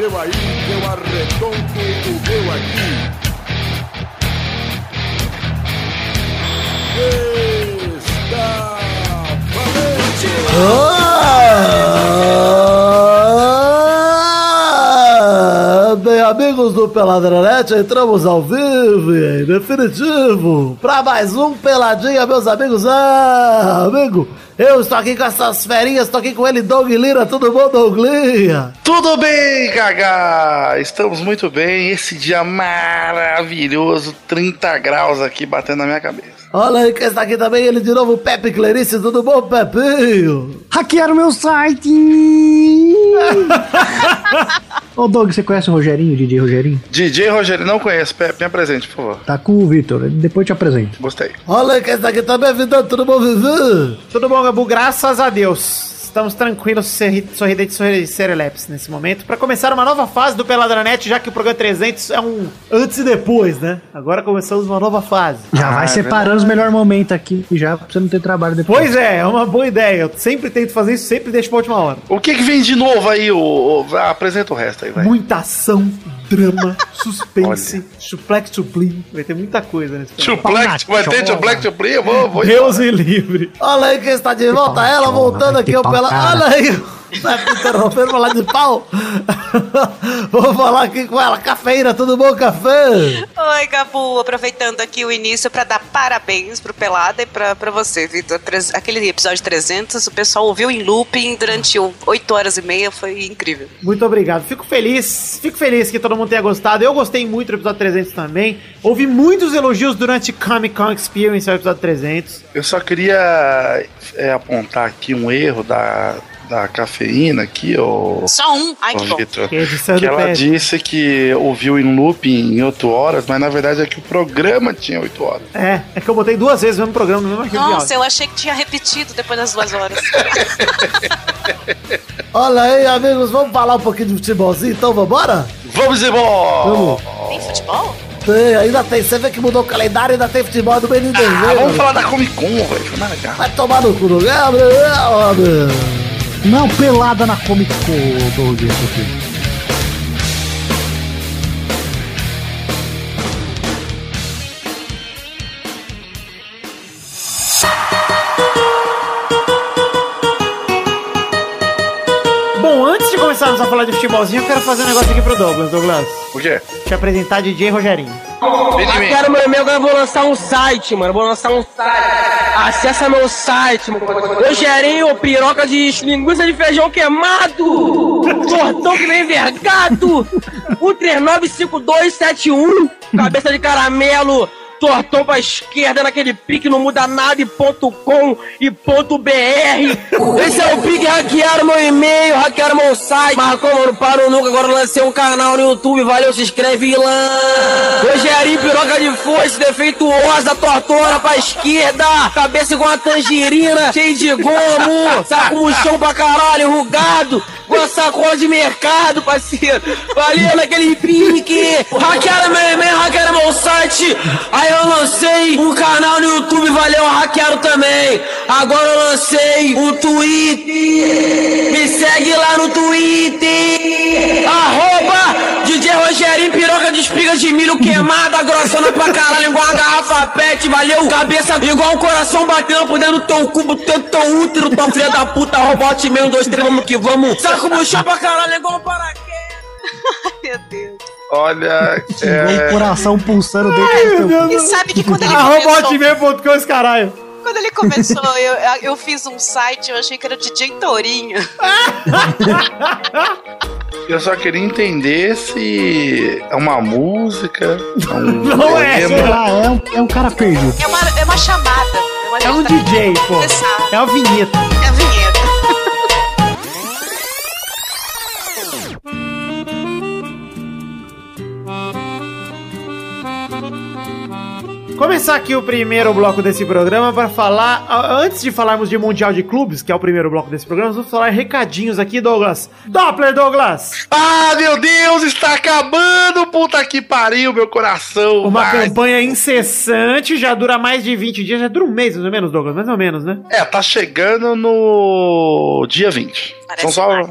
seu aí, eu arredondo o meu aqui. Está Ah, do Peladranet, entramos ao vivo e definitivo para mais um Peladinha, meus amigos. Ah, amigo, eu estou aqui com essas ferinhas, estou aqui com ele, Doug Lira. Tudo bom, Douglinha? Tudo bem, Gaga? Estamos muito bem. Esse dia maravilhoso, 30 graus aqui batendo na minha cabeça. Olha aí quem está aqui também, ele de novo, Pepe Clarice. Tudo bom, Pepinho? Hackearam meu site! Ô Doug, você conhece o Rogerinho, DJ Rogerinho? DJ Rogério, não conheço. Pepe, me apresente, por favor. Tá com o Vitor, depois te apresento. Gostei. Olha aí quem está aqui também, Vidão. Tudo bom, Vivi? Tudo bom, Gabu? Graças a Deus. Estamos tranquilos, sorri- sorridentes, sorri- serelepes nesse momento. Pra começar uma nova fase do Peladranet, já que o programa 300 é um antes e depois, né? Agora começamos uma nova fase. Já Ah, vai é separando os melhores momentos aqui, já pra você não ter trabalho depois. Pois é, é uma boa ideia. Eu sempre tento fazer isso, sempre deixo pra última hora. O que que vem de novo aí? O, o- apresenta o resto aí, vai. Muita ação, drama, suspense, suplex to plim. Vai ter muita coisa nesse programa. Chuplec, vai ter Chuplec, Chuplec? Eu vou, vou Deus me livre. Olha aí quem está de volta, ela voltando aqui, pela... Olha aí, tá me interrompendo falar de pau. Vou falar aqui com ela, cafeína, tudo bom, café? Oi, Gabu, aproveitando aqui o início pra dar parabéns pro Pelada e pra, pra você, Vitor. Aquele episódio 300, o pessoal ouviu em looping durante 8 horas e meia, foi incrível. Muito obrigado. Fico feliz, fico feliz que todo mundo tenha gostado. Eu gostei muito do episódio 300 também. Ouvi muitos elogios durante Comic Con Experience ao episódio 300. Eu só queria é, apontar aqui um erro da, da cafeína aqui, ô, Só um? Ai, que bom. Vitor. Que é Que ela disse que ouviu em looping em 8 horas, mas na verdade é que o programa tinha 8 horas. É, é que eu botei duas vezes o mesmo programa no mesmo arquivo Nossa, eu achei que tinha repetido depois das duas horas. Olha aí, amigos, vamos falar um pouquinho de futebolzinho, então vambora? Vamos embora! Vamos. Tem futebol? Tem, ainda tem, você vê que mudou o calendário, ainda tem futebol do de Ah, vamos falar da Comic Con, velho. Vai tomar no cu, é, Gabriel? homem? Não, pelada na Comic Con, Doug, isso aqui. Falar de futebolzinho, eu quero fazer um negócio aqui pro Douglas. Douglas, O quê? te apresentar DJ Rogerinho. De mim. Quero, meu amigo, eu vou lançar um site, mano. Vou lançar um site. Acessa meu site, mano. Eu gerei piroca de linguiça de feijão queimado. Tortão que vem vergado. 1395271. Cabeça de caramelo. Tortão pra esquerda naquele pique, não muda nada e ponto com e ponto BR. Esse é o pique, hackearam meu e-mail, hackearam meu site. Mas como eu não paro nunca, agora lancei um canal no YouTube, valeu, se inscreve lá. Rogerinho, piroca de foice, defeituosa, tortona pra esquerda. Cabeça igual uma tangerina, cheio de gomo. Saco murchão pra caralho, enrugado. Igual sacola de mercado, parceiro. Valeu naquele pique. Hackearam meu e-mail, hackearam meu site. Aí eu lancei um canal no YouTube, valeu, hackearam também. Agora eu lancei um Twitter. Me segue lá no Twitter. Arroba DJ Rogerinho, piroca de espiga de milho queimada, grossona pra caralho, igual uma garrafa pet, valeu. Cabeça igual um coração batendo por dentro do teu cubo, teu, teu útero, tua filha da puta, robot meio, dois, três, vamos que vamos. Saco murchão pra caralho, igual um paraquedas. Meu Deus. Olha, é, o coração pulsando dentro do teu E sabe que quando ele Arroba começou, esse caralho. quando ele começou eu, eu fiz um site, eu achei que era DJ Tourinho. eu só queria entender se é uma música, é um Não é, lá, é um, é um cara perdido. É uma, é uma chamada. É, uma É um DJ, pô. Começar. É uma vinheta. É a vinheta. Começar aqui o primeiro bloco desse programa para falar, antes de falarmos de Mundial de Clubes, que é o primeiro bloco desse programa, vamos falar recadinhos aqui, Douglas. Doppler, Douglas! Ah, meu Deus, está acabando, puta que pariu, meu coração. Uma campanha incessante, já dura mais de 20 dias, já dura um mês mais ou menos, Douglas, mais ou menos, né? É, tá chegando no dia 20. Parece São só. mais.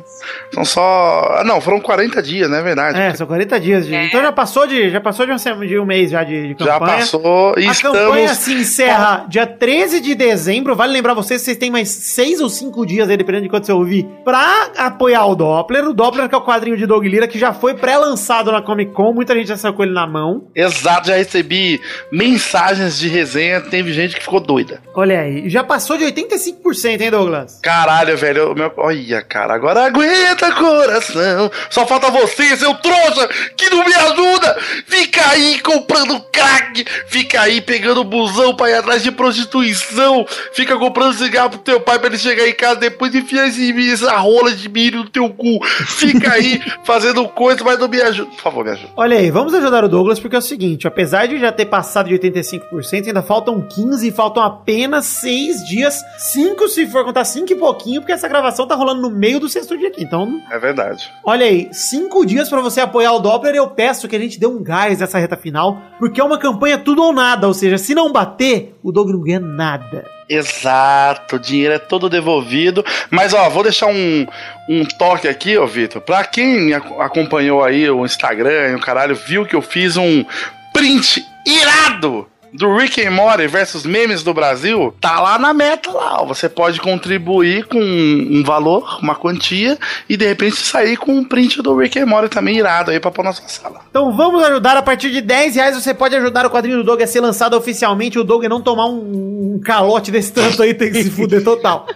São só. Ah, não, foram 40 dias, não é verdade? É, são 40 dias. De... É. Então já passou de, já passou de, um, de um mês já de, de Já campanha. passou e A campanha estamos. se encerra dia 13 de dezembro. Vale lembrar vocês vocês têm mais 6 ou 5 dias aí, dependendo de quanto você ouvir, pra apoiar o Doppler. O Doppler, que é o quadrinho de Doug Lira, que já foi pré-lançado na Comic Con. Muita gente já saiu com ele na mão. Exato, já recebi mensagens de resenha, teve gente que ficou doida. Olha aí. Já passou de 85%, hein, Douglas? Caralho, velho. Meu... Olha, cara, agora aguenta, coração. Só falta você, seu trouxa, que não me ajuda. Fica aí comprando crack. Fica aí pegando busão pra ir atrás de prostituição. Fica comprando cigarro pro teu pai pra ele chegar em casa depois e enfiar esse, essa rola de milho no teu cu. Fica aí fazendo coisa, mas não me ajuda. Por favor, me ajuda. Olha aí, vamos ajudar o Douglas, porque é o seguinte, apesar de já ter passado de 85%, ainda faltam 15 e faltam apenas 6 dias, 5 se for contar 5 e pouquinho, porque essa gravação tá rolando no meio do sexto dia aqui, então... É verdade. Olha aí, 5 dias pra você apoiar o Doppler, eu peço que a gente dê um gás nessa reta final, porque é uma campanha tudo ou nada, ou seja, se não bater, o Doug não ganha nada. Exato, o dinheiro é todo devolvido. Mas ó, vou deixar um, um toque aqui, ó, Vitor. Pra quem acompanhou aí o Instagram e o caralho, viu que eu fiz um print irado do Rick and Morty versus memes do Brasil, tá lá na meta lá. ó. Você pode contribuir com um valor, uma quantia, e de repente sair com um print do Rick and Morty também irado aí pra pôr na sua sala. Então vamos ajudar, a partir de 10 reais você pode ajudar o quadrinho do Doug a ser lançado oficialmente, o Doug não tomar um, um calote desse tanto aí, tem que se fuder total.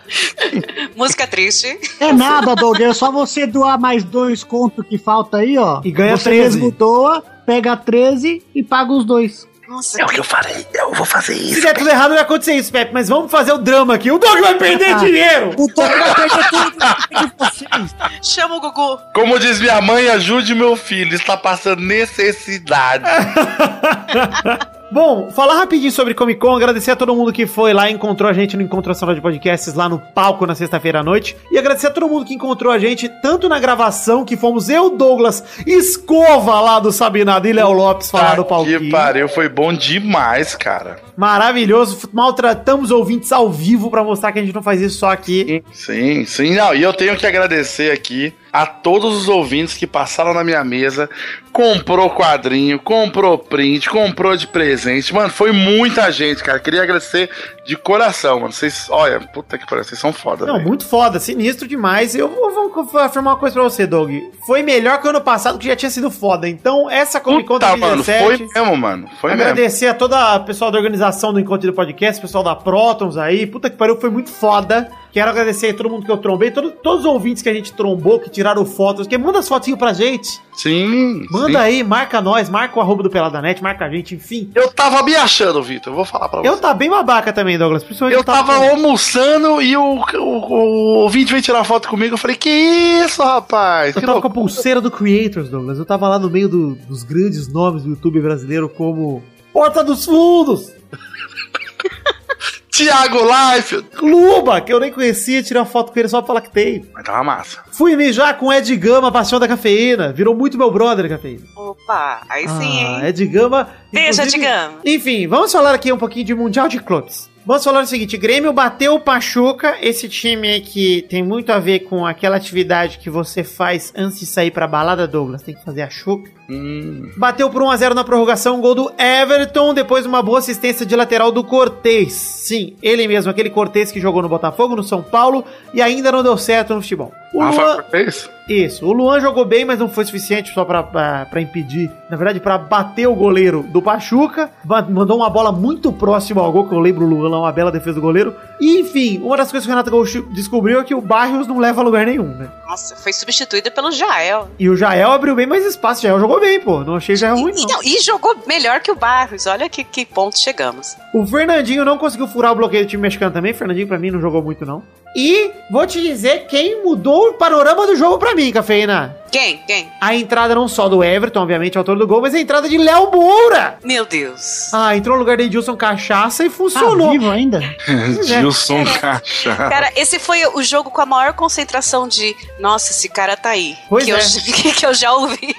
Música triste. É nada, Doug. É só você doar mais dois contos que falta aí, ó. E ganha você 13. mesmo doa, pega 13 e paga os dois. Nossa, É o que eu farei, eu vou fazer Se isso. der tudo errado, vai acontecer isso, Pepe. Mas vamos fazer o drama aqui. O Doug vai perder dinheiro! O Doug vai perder tudo de vocês. chama o Gugu. Como diz minha mãe, ajude meu filho, está passando necessidade. Bom, falar rapidinho sobre Comic Con, agradecer a todo mundo que foi lá encontrou a gente no Encontro Nacional de Podcasts lá no palco na sexta-feira à noite. E agradecer a todo mundo que encontrou a gente tanto na gravação, que fomos eu, Douglas, Escova lá do Sabinado e Léo Lopes falar do que palquinho. pariu, foi bom demais, cara. Maravilhoso, maltratamos ouvintes ao vivo pra mostrar que a gente não faz isso só aqui. Sim, sim. Não, e eu tenho que agradecer aqui a todos os ouvintes que passaram na minha mesa, comprou quadrinho, comprou print, comprou de presente. Mano, foi muita gente, cara. Queria agradecer de coração, mano. Vocês, olha, puta que pariu, vocês são foda, Não, velho. muito foda, sinistro demais. Eu vou, vou afirmar uma coisa pra você, Doug. Foi melhor que o ano passado, que já tinha sido foda. Então, essa Comic Con Puta, mano, 2017... foi mesmo, mano. Foi mesmo. Agradecer a toda a pessoal da organização do Encontro do Podcast, pessoal da Protons aí. Puta que pariu, foi muito foda. Quero agradecer a todo mundo que eu trombei, todo- todos os ouvintes que a gente trombou, que tiraram fotos, que manda as fotinhas pra gente. Sim. Manda sim. aí, marca nós, marca o arroba do Peladanet, marca a gente, enfim. Eu tava me achando, Vitor. Eu vou falar pra você. Eu tá bem babaca também, Douglas. Principalmente Eu tava almoçando e o, o, o ouvinte veio tirar foto comigo. Eu falei, que isso, rapaz? Eu Que tava com a pulseira do Creators, Douglas. Eu tava lá no meio do- dos grandes nomes do YouTube brasileiro, como Porta dos Fundos, Tiago Life. Luba, que eu nem conhecia, tirei uma foto com ele só pra falar que tem. Mas tava massa. Fui mijar com Ed Gama, Paixão da Cafeína. Virou muito meu brother, Cafeína. Opa, aí sim, Ah, hein? Ed Gama. Beijo, Ed Gama. Enfim, vamos falar aqui um pouquinho de Mundial de Clubes. Vamos falar o seguinte, Grêmio bateu o Pachuca, esse time aí que tem muito a ver com aquela atividade que você faz antes de sair pra balada, Douglas, tem que fazer a chuca. Hum. Bateu por 1x0 na prorrogação, gol do Everton, depois uma boa assistência de lateral do Cortez. Sim, ele mesmo, aquele Cortez que jogou no Botafogo, no São Paulo, e ainda não deu certo no futebol. O Luan, Rafa fez? isso, o Luan jogou bem, mas não foi suficiente só pra impedir, na verdade, pra bater o goleiro do Pachuca. Mandou uma bola muito próxima ao gol, que eu lembro o Luan lá, uma bela defesa do goleiro. E, enfim, uma das coisas que o Renato Gaúcho descobriu é que o Barrios não leva a lugar nenhum, né? Nossa, foi substituído pelo Jael. E o Jael abriu bem mais espaço, o Jael jogou bem, pô, não achei Jael ruim, E, não. não, e jogou melhor que o Barros. Olha que, que ponto chegamos. O Fernandinho não conseguiu furar o bloqueio do time mexicano também. O Fernandinho, pra mim, não jogou muito, não. E vou te dizer quem mudou o panorama do jogo pra mim, Cafeína. Quem? Quem? A entrada não só do Everton, obviamente, autor do gol, mas a entrada de Léo Moura. Meu Deus. Ah, entrou no lugar de Edilson Cachaça e Tá funcionou. vivo ainda? Gilson Caixa. Cara, esse foi o jogo com a maior concentração de. Nossa, esse cara tá aí. Pois que, é. eu, que eu já ouvi.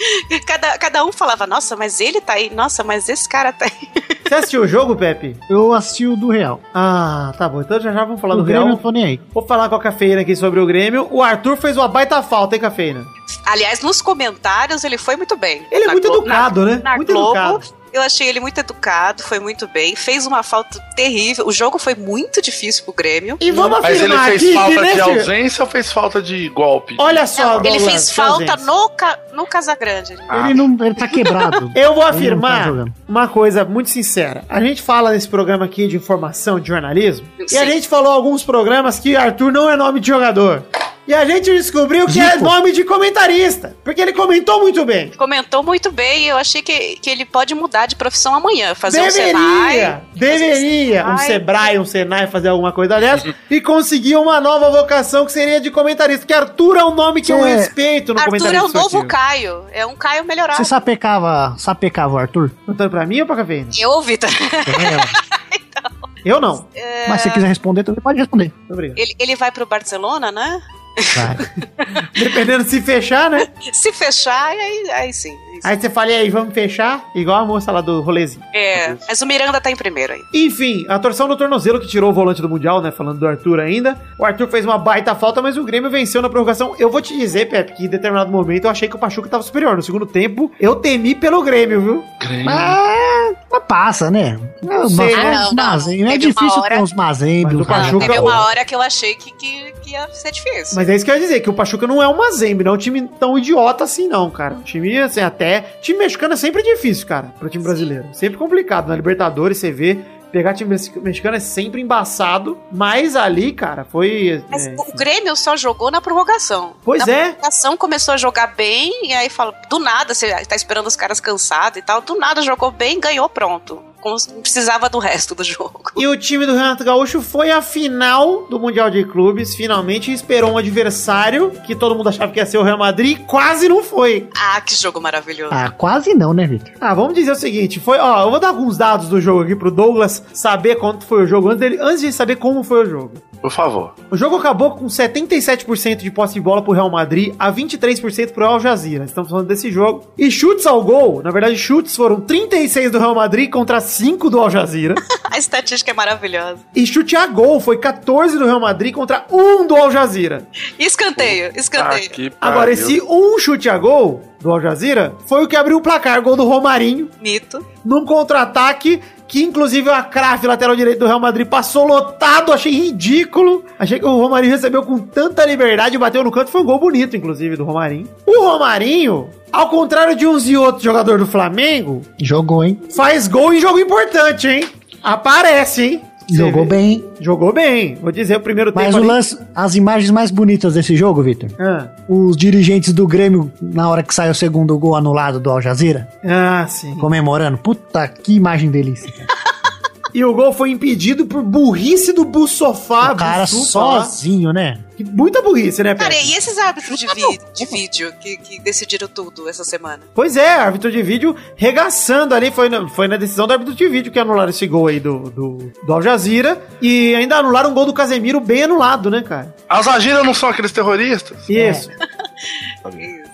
Cada, cada um falava, nossa, mas ele tá aí, nossa, mas esse cara tá aí. Você assistiu o jogo, Pepe? Eu assisti o do Real. Ah, tá bom. Então já já vamos falar o do Grêmio Real. não tô nem aí. Vou falar com a Cafeína aqui sobre o Grêmio. O Arthur fez uma baita falta, hein, Cafeína? Aliás, nos comentários ele foi muito bem. Ele é Na muito Glo- educado, na- né? Na Muito Globo, educado. Eu achei ele muito educado, foi muito bem. Fez uma falta terrível. O jogo foi muito difícil pro Grêmio. E vamos Mas ele afirmar fez aqui falta que de ausência ou fez falta de golpe? Olha só, Não, ele Douglas, fez falta no, ca, no Casagrande. Ele não. Ele tá quebrado. Eu vou Ele tá afirmar jogando. uma coisa muito sincera. A gente fala nesse programa aqui de informação, de jornalismo, e a Sim. gente falou alguns programas que Arthur não é nome de jogador. E a gente descobriu que é Zico. nome de comentarista, porque ele comentou muito bem. Comentou muito bem e eu achei que, que ele pode mudar de profissão amanhã. Fazer um Senai. Deveria, deveria um. Sebrae, um Senai fazer alguma coisa dessa e conseguir uma nova vocação que seria de comentarista. Porque Arthur é um nome que eu É. respeito no Arthur comentário é o novo esportivo. Caio. É um Caio melhorado. Você sapecava, sapecava o Arthur? Perguntando pra mim ou pra cafeína? Eu, Vitor. Eu não. Mas se você quiser responder, também pode responder. Obrigado. Ele, ele vai pro Barcelona, né? Vai. Dependendo se fechar, né? Se fechar, aí, aí sim. Aí sim. Aí você fala, e aí, vamos fechar? Igual a moça lá do rolezinho. É, mas o Miranda tá em primeiro aí. Enfim, a torção do tornozelo que tirou o volante do Mundial, né? Falando do Arthur ainda. O Arthur fez uma baita falta, mas o Grêmio venceu na prorrogação. Eu vou te dizer, Pepe, que em determinado momento eu achei que o Pachuca tava superior. No segundo tempo, eu temi pelo Grêmio, viu? Mas, mas passa, né? Não, sei, mas- né? Não, não. É difícil hora- ter uns mazembos. Mas o. Pachuca- Teve uma hora que eu achei que, que, que ia ser difícil. Mas é isso que eu ia dizer, que o Pachuca não é uma Zembe, não é um time tão idiota assim, não, cara. Um time, assim, até. Time mexicano é sempre difícil, cara, pro time brasileiro. Sempre complicado. Na Libertadores, você vê. Pegar time mexicano é sempre embaçado, mas ali, cara, foi. Mas é, o Grêmio só jogou na prorrogação. Pois na é. prorrogação começou a jogar bem, e aí fala, do nada, você tá esperando os caras cansados e tal, do nada jogou bem, ganhou pronto. Não precisava do resto do jogo. E o time do Renato Gaúcho foi à final do Mundial de Clubes, finalmente esperou um adversário que todo mundo achava que ia ser o Real Madrid, e quase não foi. Ah, que jogo maravilhoso. Ah, quase não, né, Vitor? Ah, vamos dizer o seguinte, foi, ó, eu vou dar alguns dados do jogo aqui pro Douglas saber quanto foi o jogo antes dele, antes de saber como foi o jogo. Por favor. O jogo acabou com 77% de posse de bola pro Real Madrid, a 23% pro Al Jazeera. Estamos falando desse jogo. E chutes ao gol, na verdade, chutes foram 36 do Real Madrid contra 5 do Al Jazeera. A estatística é maravilhosa. e chute a gol foi 14 do Real Madrid contra 1 do Al Jazeera. Escanteio, escanteio. Que Agora, esse um chute a gol do Al Jazeera foi o que abriu o placar, gol do Romarinho, Mito. num contra-ataque que inclusive a Kraft, lateral direito do Real Madrid, passou lotado, achei ridículo. Achei que o Romarinho recebeu com tanta liberdade, bateu no canto, foi um gol bonito, inclusive, do Romarinho. O Romarinho, ao contrário de uns e outros jogadores do Flamengo, Jogou, hein? faz gol em jogo importante, hein? Aparece, hein? Jogou bem. Jogou bem. Vou dizer, o primeiro Mas tempo o ali- lance, as imagens mais bonitas desse jogo, Vitor, Ah, os dirigentes do Grêmio, na hora que saiu o segundo gol anulado do Al Jazeera, ah, sim. comemorando. Puta, que imagem delícia. E o gol foi impedido por burrice do Bussofá. o cara Bussufa lá. sozinho, né? Que Muita burrice, né, Cara, e esses árbitros de, vi- de vídeo que, que decidiram tudo essa semana? Pois é, árbitro de vídeo regaçando ali, foi na, foi na decisão do árbitro de vídeo que anularam esse gol aí do, do, do Al Jazeera. E ainda anularam um gol do Casemiro bem anulado, né, cara? As Agira não são aqueles terroristas? Isso.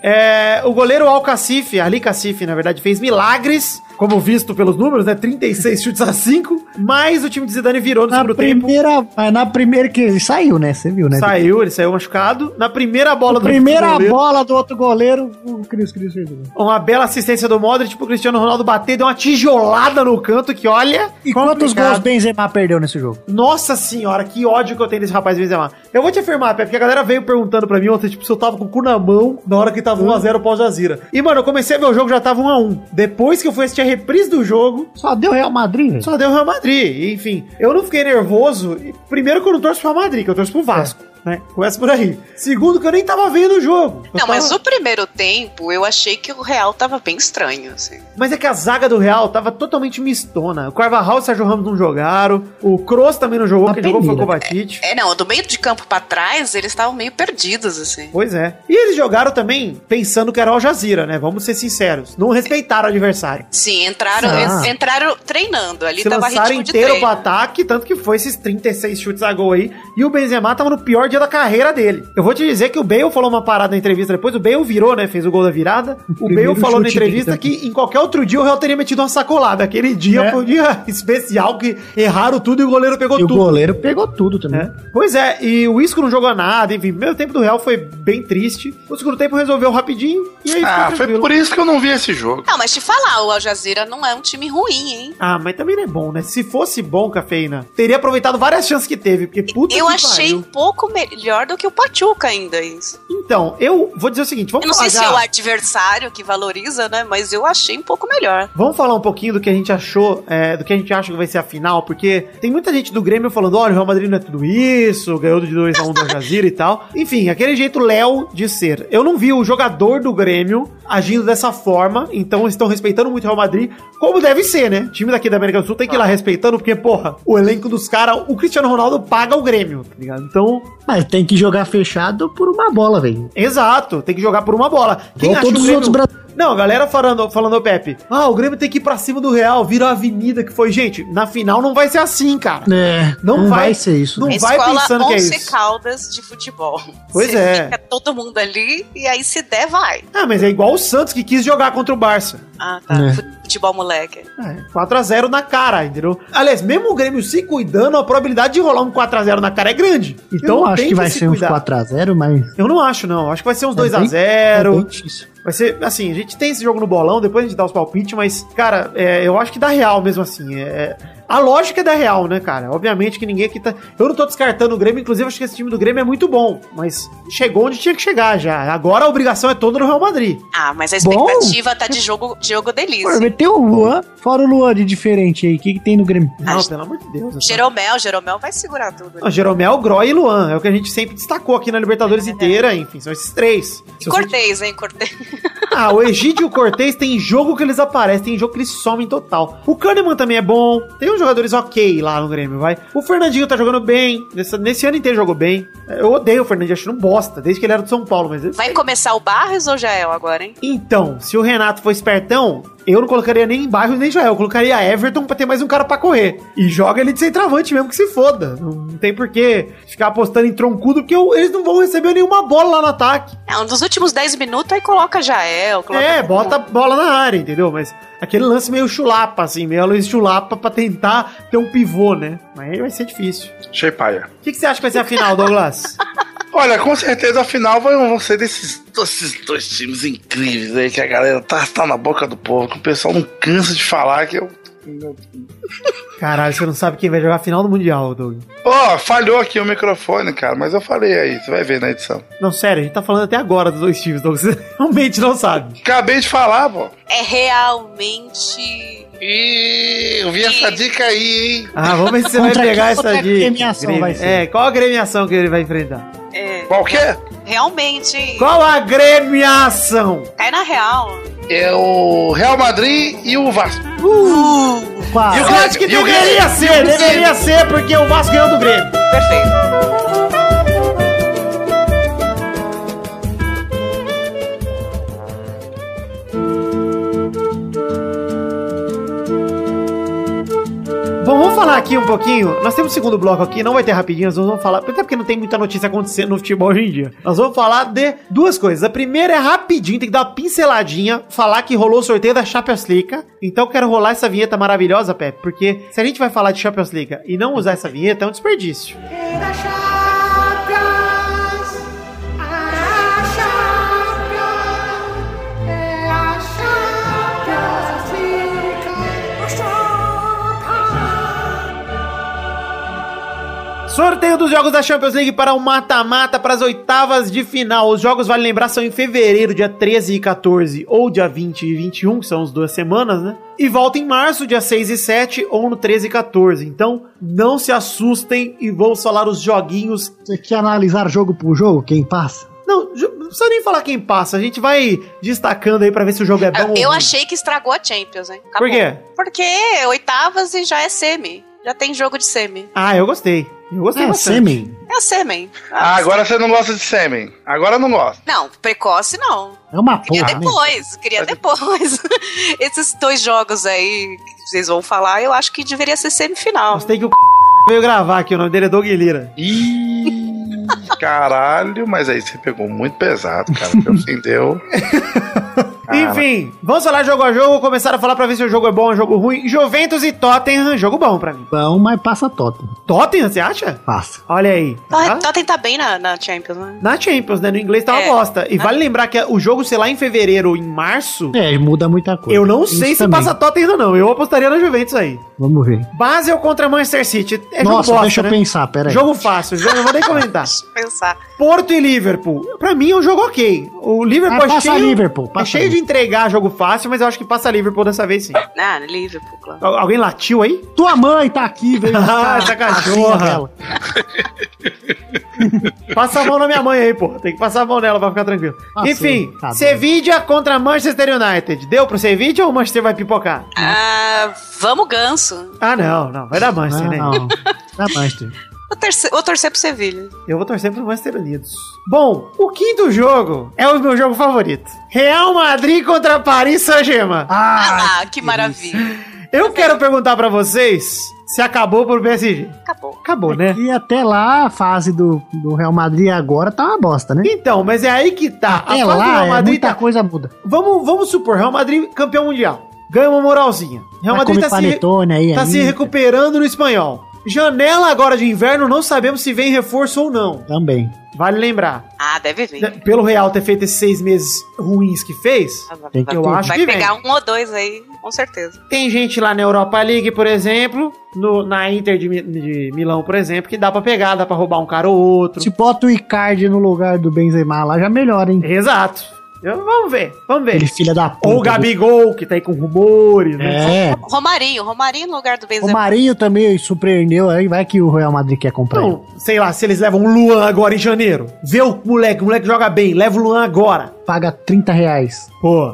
É, o goleiro Al Cacife, Ali Cacife, na verdade, fez milagres, como visto pelos números, né? 36 chutes a 5, mas o time de Zidane virou no Na segundo tempo. primeira, mas na primeira que ele saiu, né? Você viu, né? Saiu, ele saiu machucado. Na primeira bola A do primeira goleiro, bola do outro goleiro, o Cris Cris fez. Uma bela assistência do Modric pro Cristiano Ronaldo bater, deu uma tijolada no canto que olha. E quantos complicado. gols Benzema perdeu nesse jogo? Nossa senhora, que ódio que eu tenho desse rapaz Benzema. Eu vou te afirmar, Pepe, porque a galera veio perguntando pra mim ontem, tipo, se eu tava com o cu na mão na hora que tava 1x0 pós Jazira. E, mano, eu comecei a ver o jogo, já tava 1x1. Depois que eu fui assistir a reprise do jogo, Só deu Real Madrid, só deu Real Madrid. Enfim, eu não fiquei nervoso. Primeiro que eu não torço pro Real Madrid, que eu torço pro Vasco. Né? Começa por aí. Segundo, que eu nem tava vendo o jogo. Eu Não, tava- mas no primeiro tempo eu achei que o Real tava bem estranho, assim. Mas é que a zaga do Real tava totalmente mistona. O Carvajal e o Sérgio Ramos não jogaram. O Kroos também não jogou, Uma quem jogou foi o. Kovacic. É, não, do meio de campo pra trás, eles estavam meio perdidos, assim. Pois é. E eles jogaram também pensando que era o Al Jazeera, né? Vamos ser sinceros. Não respeitaram o adversário. Sim, entraram, Ah. en- entraram treinando. Ali Se tava ritmo de inteiro treino. pro ataque, tanto que foi esses 36 chutes a gol aí. E o Benzema tava no pior dia dia da carreira dele. Eu vou te dizer que o Bale falou uma parada na entrevista depois, o Bale virou, né? Fez o gol da virada. O, primeiro Bale falou na entrevista também. que em qualquer outro dia o Real teria metido uma sacolada. Aquele dia É. foi um dia especial que erraram tudo e o goleiro pegou E o tudo. goleiro pegou tudo também. É. Pois é, e o Isco não jogou nada, enfim, o primeiro tempo do Real foi bem triste. O segundo tempo resolveu rapidinho e aí Ah, foi por isso que eu não vi esse jogo. Não, mas te falar, o Al Jazeera não é um time ruim, hein? Ah, mas também não é bom, né? Se fosse bom, Cafeína, teria aproveitado várias chances que teve, porque puta Eu que achei pariu. um pouco melhor do que o Pachuca ainda, isso. Então, eu vou dizer o seguinte, vamos Eu não sei se falar- é o adversário que valoriza, né? Mas eu achei um pouco melhor. Vamos falar um pouquinho do que a gente achou, é, do que a gente acha que vai ser a final, porque tem muita gente do Grêmio falando, olha, o Real Madrid não é tudo isso, ganhou de 2x1 do Al Jazeera e tal. Enfim, aquele jeito Léo de ser. Eu não vi o jogador do Grêmio agindo dessa forma, então eles estão respeitando muito o Real Madrid, como deve ser, né? O time daqui da América do Sul tem que ir lá respeitando, porque, porra, o elenco dos caras, o Cristiano Ronaldo paga o Grêmio, tá ligado? Então, Mas tem que jogar fechado por uma bola, velho. exato, tem que jogar por uma bola. Quem acha todos o os outros brasileiros. Não, a galera falando, falando, Pepe, ah, o Grêmio tem que ir pra cima do Real, vira a avenida que foi. Gente, na final não vai ser assim, cara. É, Não não, vai- vai, ser isso. não né? Vai escola pensando que é Once isso. Caldas de futebol. Pois Você é. Fica todo mundo ali e aí se der, vai. Ah, mas é igual o Santos que quis jogar contra o Barça. Ah, tá. É. Futebol moleque. É, 4x0 na cara, entendeu? Aliás, mesmo o Grêmio se cuidando, a probabilidade de rolar um 4x0 na cara é grande. Então eu acho que vai se ser uns cuidar. 4x0, mas. Eu não acho, não. Acho que vai ser uns É bem- 2x0. é bem difícil. Vai ser, assim, a gente tem esse jogo no bolão, depois a gente dá os palpites, mas, cara, é, eu acho que dá real mesmo assim. É, a lógica é da real, né, cara? Obviamente que ninguém aqui tá. Eu não tô descartando o Grêmio, inclusive acho que esse time do Grêmio é muito bom, mas chegou onde tinha que chegar já. Agora a obrigação é toda no Real Madrid. Ah, mas a Bom. expectativa tá de jogo, jogo delícia. Pô, meteu o Luan, fora o Luan de diferente aí. O que, que tem no Grêmio? Não, pelo amor de Deus. essa- Jeromel, Jeromel vai segurar tudo. Não, Jeromel, Groy e Luan. É o que a gente sempre destacou aqui na Libertadores inteira, enfim, são esses três. E Se você- Cortez, hein, Cortez. Ah, o Egídio e o Cortez tem jogo que eles aparecem, tem jogo que eles somem total. O Kahneman também é bom, tem uns jogadores ok lá no Grêmio, vai. O Fernandinho tá jogando bem, nesse, nesse ano inteiro jogou bem. Eu odeio o Fernandinho, acho um bosta, desde que ele era do São Paulo, mas... Vai começar o Barres ou Jael agora, hein? Então, se o Renato for espertão, eu não colocaria nem em bairro nem Jael, eu colocaria Everton pra ter mais um cara pra correr. E joga ele de centroavante mesmo que se foda. Não, tem por que ficar apostando em troncudo, porque eles não vão receber nenhuma bola lá no ataque. Não, nos últimos 10 minutos aí coloca Jael. Coloca É, bota a bola na área, entendeu? Mas aquele lance meio chulapa, assim, meio Luiz chulapa pra tentar ter um pivô, né? Mas aí vai ser difícil. Achei paia. O que, que você acha que vai ser a final, Douglas? Olha, com certeza a final vai- vão ser desses, desses dois times incríveis aí que a galera tá, tá na boca do povo, que o pessoal não cansa de falar que eu. Caralho, você não sabe quem vai jogar a final do Mundial, Doug. Ó, falhou aqui o microfone, cara, mas eu falei aí, você vai ver na edição. Não, sério, a gente tá falando até agora dos dois times, Doug. Você realmente não sabe. Acabei de falar, pô. É realmente. Ih, eu vi essa dica aí, hein? Ah, vamos ver se você vai pegar essa dica. agremiação Grêmio. vai ser? É, qual a agremiação que ele vai enfrentar? É, Qual que é? realmente. Qual a agremiação? Cai na real. É o Real Madrid e o Vasco. Quase. E o Eu acho que deveria Grêmio? ser, deveria Grêmio? ser, porque o Vasco ganhou do Grêmio. Perfeito. Falar aqui um pouquinho. Nós temos o segundo bloco aqui, não vai ter rapidinho, nós vamos falar. Até porque não tem muita notícia acontecendo no futebol hoje em dia. Nós vamos falar de duas coisas. A primeira é rapidinho, tem que dar uma pinceladinha, falar que rolou o sorteio da Champions League. Então quero rolar essa vinheta maravilhosa, Pepe, porque se a gente vai falar de Champions League e não usar essa vinheta, é um desperdício. Sorteio dos jogos da Champions League para o mata-mata para as oitavas de final. Os jogos, vale lembrar, são em fevereiro, dia 13 e 14, ou dia 20 e 21, que são as duas semanas, né? E volta em março, dia 6 e 7, ou no 13 e 14. Então, não se assustem e vamos falar os joguinhos. Você quer analisar jogo por jogo? Quem passa? Não, não precisa nem falar quem passa, a gente vai destacando aí para ver se o jogo é bom. ou Eu ruim. achei que estragou a Champions, hein? Por quê? Porque oitavas e já é semi. Já tem jogo de semi. Ah, eu gostei. Eu gostei É, bastante. semi. É a semi. Ah, agora você não gosta de sêmen. Agora eu não gosto. Não, precoce não. É uma Queria porra, né? depois, queria depois. Esses dois jogos aí que vocês vão falar, eu acho que deveria ser semifinal. Gostei que o veio gravar aqui, o nome dele é Doug Lira. Ih. Caralho, mas aí você pegou muito pesado, cara. Você ofendeu. Cara. Enfim, vamos falar jogo a jogo, começar a falar pra ver se o jogo é bom ou jogo ruim. Juventus e Tottenham, jogo bom pra mim. Bom, mas passa Tottenham. Tottenham, você acha? Passa. Olha aí. Tá? Tottenham tá bem na, na Champions, né? Na Champions, né? No inglês tá uma É. bosta. E vale lembrar que o jogo, sei lá, em fevereiro ou em março, É, muda muita coisa. eu não Isso sei se também. passa Tottenham ou não. Eu apostaria na Juventus aí. Vamos ver. Basel contra Manchester City. É Nossa, jogo bosta, deixa né? eu pensar, peraí. Jogo fácil, jogo, não vou nem comentar. Deixa eu pensar. Porto e Liverpool. Pra mim é um jogo ok. O Liverpool Ah, é passa cheio, Liverpool, é passa cheio de entregar jogo fácil, mas eu acho que passa Liverpool dessa vez sim. Ah, Liverpool, claro. Al- Alguém latiu aí? Tua mãe tá aqui, velho. Ah, essa cachorra. Passa a mão na minha mãe aí, pô. Tem que passar a mão nela pra ficar tranquilo. Passei, Enfim, tá. Sevilla contra Manchester United. Deu pro Sevilla ou o Manchester vai pipocar? Ah, vamos ganso. Ah, não, não. Vai dar Manchester, né? Não, não. Dá Manchester. Vou torcer, vou torcer pro Sevilha. Eu vou torcer pro Manchester Unidos. Bom, o quinto jogo é o meu jogo favorito. Real Madrid contra Paris Saint-Germain. Ah, que maravilha. Eu quero perguntar pra vocês se acabou pro PSG. Acabou. Acabou, né? E até lá, a fase do, do Real Madrid agora tá uma bosta, né? Então, mas é aí que tá. Até fase do lá, Real é, Madrid muita tá- coisa muda. Vamos, vamos supor, Real Madrid campeão mundial. Ganha uma moralzinha. Real Vai Madrid tá se, aí tá se recuperando no espanhol. Janela agora de inverno, não sabemos se vem reforço ou não. Também. Vale lembrar. Ah, deve vir. Pelo Real ter feito esses seis meses ruins que fez, Tem que eu ter. acho Vai que pegar vem. um ou dois aí, com certeza. Tem gente lá na Europa League, por exemplo, no- na Inter de, de Milão, por exemplo, que dá pra pegar, dá pra roubar um cara ou outro. Se bota o Icardi no lugar do Benzema lá, já melhora, hein? Exato. Eu- vamos ver, vamos ver. Aquele filho da puta. Ou o Gabigol, que tá aí com rumores, né? É. Romarinho, Romarinho no lugar do Benzema. Marinho também surpreendeu aí, vai que o Real Madrid quer comprar ele. Então, sei lá, se eles levam o Luan agora em janeiro. Vê o moleque, o moleque joga bem, leva o Luan agora. Paga 30 reais. Pô.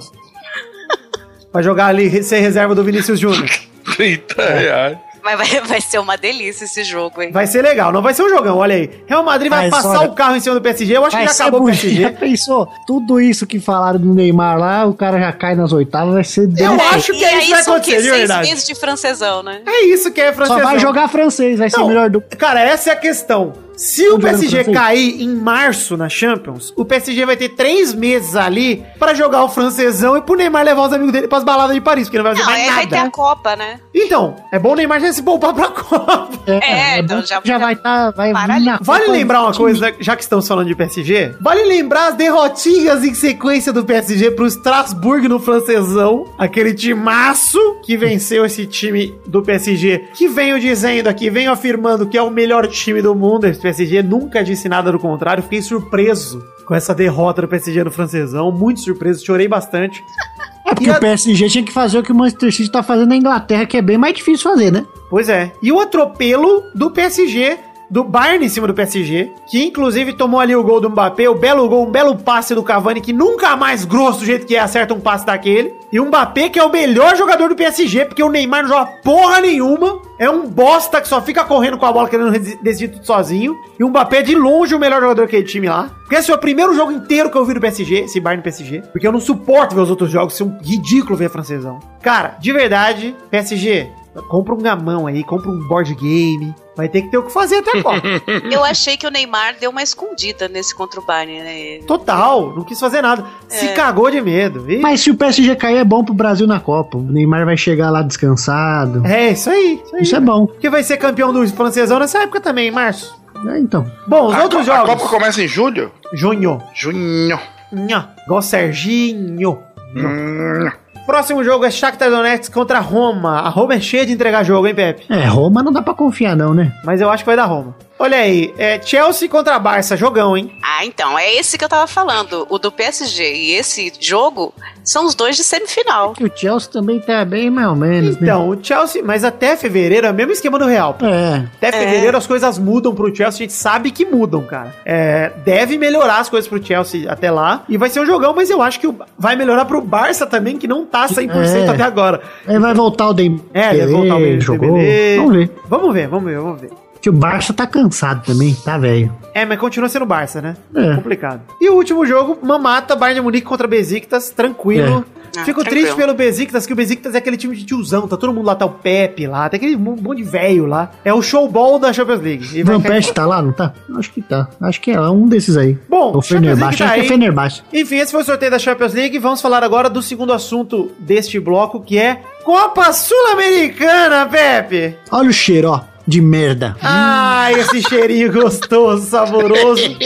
Vai jogar ali, ser reserva do Vinícius Júnior. 30 reais. Mas vai, vai ser uma delícia esse jogo, hein? Vai ser legal, não vai ser um jogão, olha aí. Real Madrid vai Mas passar olha- o carro em cima do PSG, eu acho que já ser acabou o. PSG. Já pensou? Tudo isso que falaram do Neymar lá, o cara já cai nas oitavas, vai ser Eu acho que é isso que vai acontecer, de Seis verdade. meses de francesão, né? É isso que é Só francês. vai jogar francês, vai ser Não, o melhor do. Cara, essa é a questão. Se o PSG cair em março na Champions, o PSG vai ter três meses ali pra jogar o francesão e pro Neymar levar os amigos dele pras baladas de Paris, porque não vai fazer Não, mais aí vai ter nada. a Copa, né? Então, é bom o Neymar já se poupar pra Copa. É, então bom já- já vai tá, vai Para Vale lembrar uma coisa, já que estamos falando de PSG? Vale lembrar as derrotinhas em sequência do PSG pro Strasbourg no francesão. Aquele timaço que venceu esse time do PSG. Que venho dizendo aqui, venho afirmando que é o melhor time do mundo. Esse PSG nunca disse nada do contrário. Fiquei surpreso com essa derrota do PSG no francesão. Muito surpreso, chorei bastante. É porque a- o PSG tinha que fazer o que o Manchester City tá fazendo na Inglaterra, que é bem mais difícil fazer, né? Pois é. E o atropelo do PSG, do Bayern em cima do PSG, que inclusive tomou ali o gol do Mbappé, o belo gol, um belo passe do Cavani, que nunca mais grosso do jeito que é, acerta um passe daquele. E o Mbappé, que é o melhor jogador do PSG, porque o Neymar não joga porra nenhuma. É um bosta que só fica correndo com a bola querendo decidir tudo sozinho. E o Mbappé é de longe o melhor jogador daquele time lá. Porque esse foi o primeiro jogo inteiro que eu vi do PSG, esse Bayern PSG. Porque eu não suporto ver os outros jogos, isso é um ridículo ver francesão. Cara, de verdade, PSG, compra um gamão aí, compra um board game. Vai ter que ter o que fazer até a Copa. Eu achei que o Neymar deu uma escondida nesse contra o Bayern, né? Total, não quis fazer nada. Se É. cagou de medo. E- Mas se o PSG cair, é bom pro Brasil na Copa. O Neymar vai chegar lá descansado. É, isso aí. Isso, aí, Isso é bom. Porque vai ser campeão do francesão nessa época também, em março. É, então. Bom, os A, outros Co- a jogos. Copa começa em julho? Junho. Junho. Nha. Igual Serginho. Hum, Próximo jogo é Shakhtar Donetsk contra Roma. A Roma é cheia de entregar jogo, hein, Pepe? É, Roma não dá pra confiar, não, né? Mas eu acho que vai dar Roma. Olha aí, é Chelsea contra Barça, jogão, hein? Ah, então, é esse que eu tava falando. O do PSG e esse jogo são os dois de semifinal. Que o Chelsea também tá bem mais ou menos, né? Então, o Chelsea, mas até fevereiro é o mesmo esquema do Real. pô. É. Até fevereiro as coisas mudam pro Chelsea, a gente sabe que mudam, cara. É, deve melhorar as coisas pro Chelsea até lá. E vai ser um jogão, mas eu acho que vai melhorar pro Barça também, que não tá 100% É. até agora. Aí vai voltar o Dembele. É, deve voltar o Dembele, jogou. Vamos ver. Vamos ver, vamos ver, vamos ver. Que o Barça tá cansado também, tá velho. É, mas continua sendo Barça, né? É. Complicado. E o último jogo, Mamata, Bayern de Munique contra Besiktas, tranquilo. Ah, Fico tranquilo. triste pelo Besiktas, que o Besiktas é aquele time de tiozão, tá todo mundo lá, tá o Pepe lá, tem aquele mon- monte de velho lá. É o showball da Champions League. E Van cair- Persie tá lá, não tá? Acho que tá. Acho que é um desses aí. Bom, o Champions League Fenerbahçe. tá Acho que aí. é Fenerbahçe. Enfim, esse foi o sorteio da Champions League. Vamos falar agora do segundo assunto deste bloco, que é Copa Sul-Americana, Pepe! Olha o cheiro, ó. De merda. Ai, esse cheirinho gostoso, saboroso.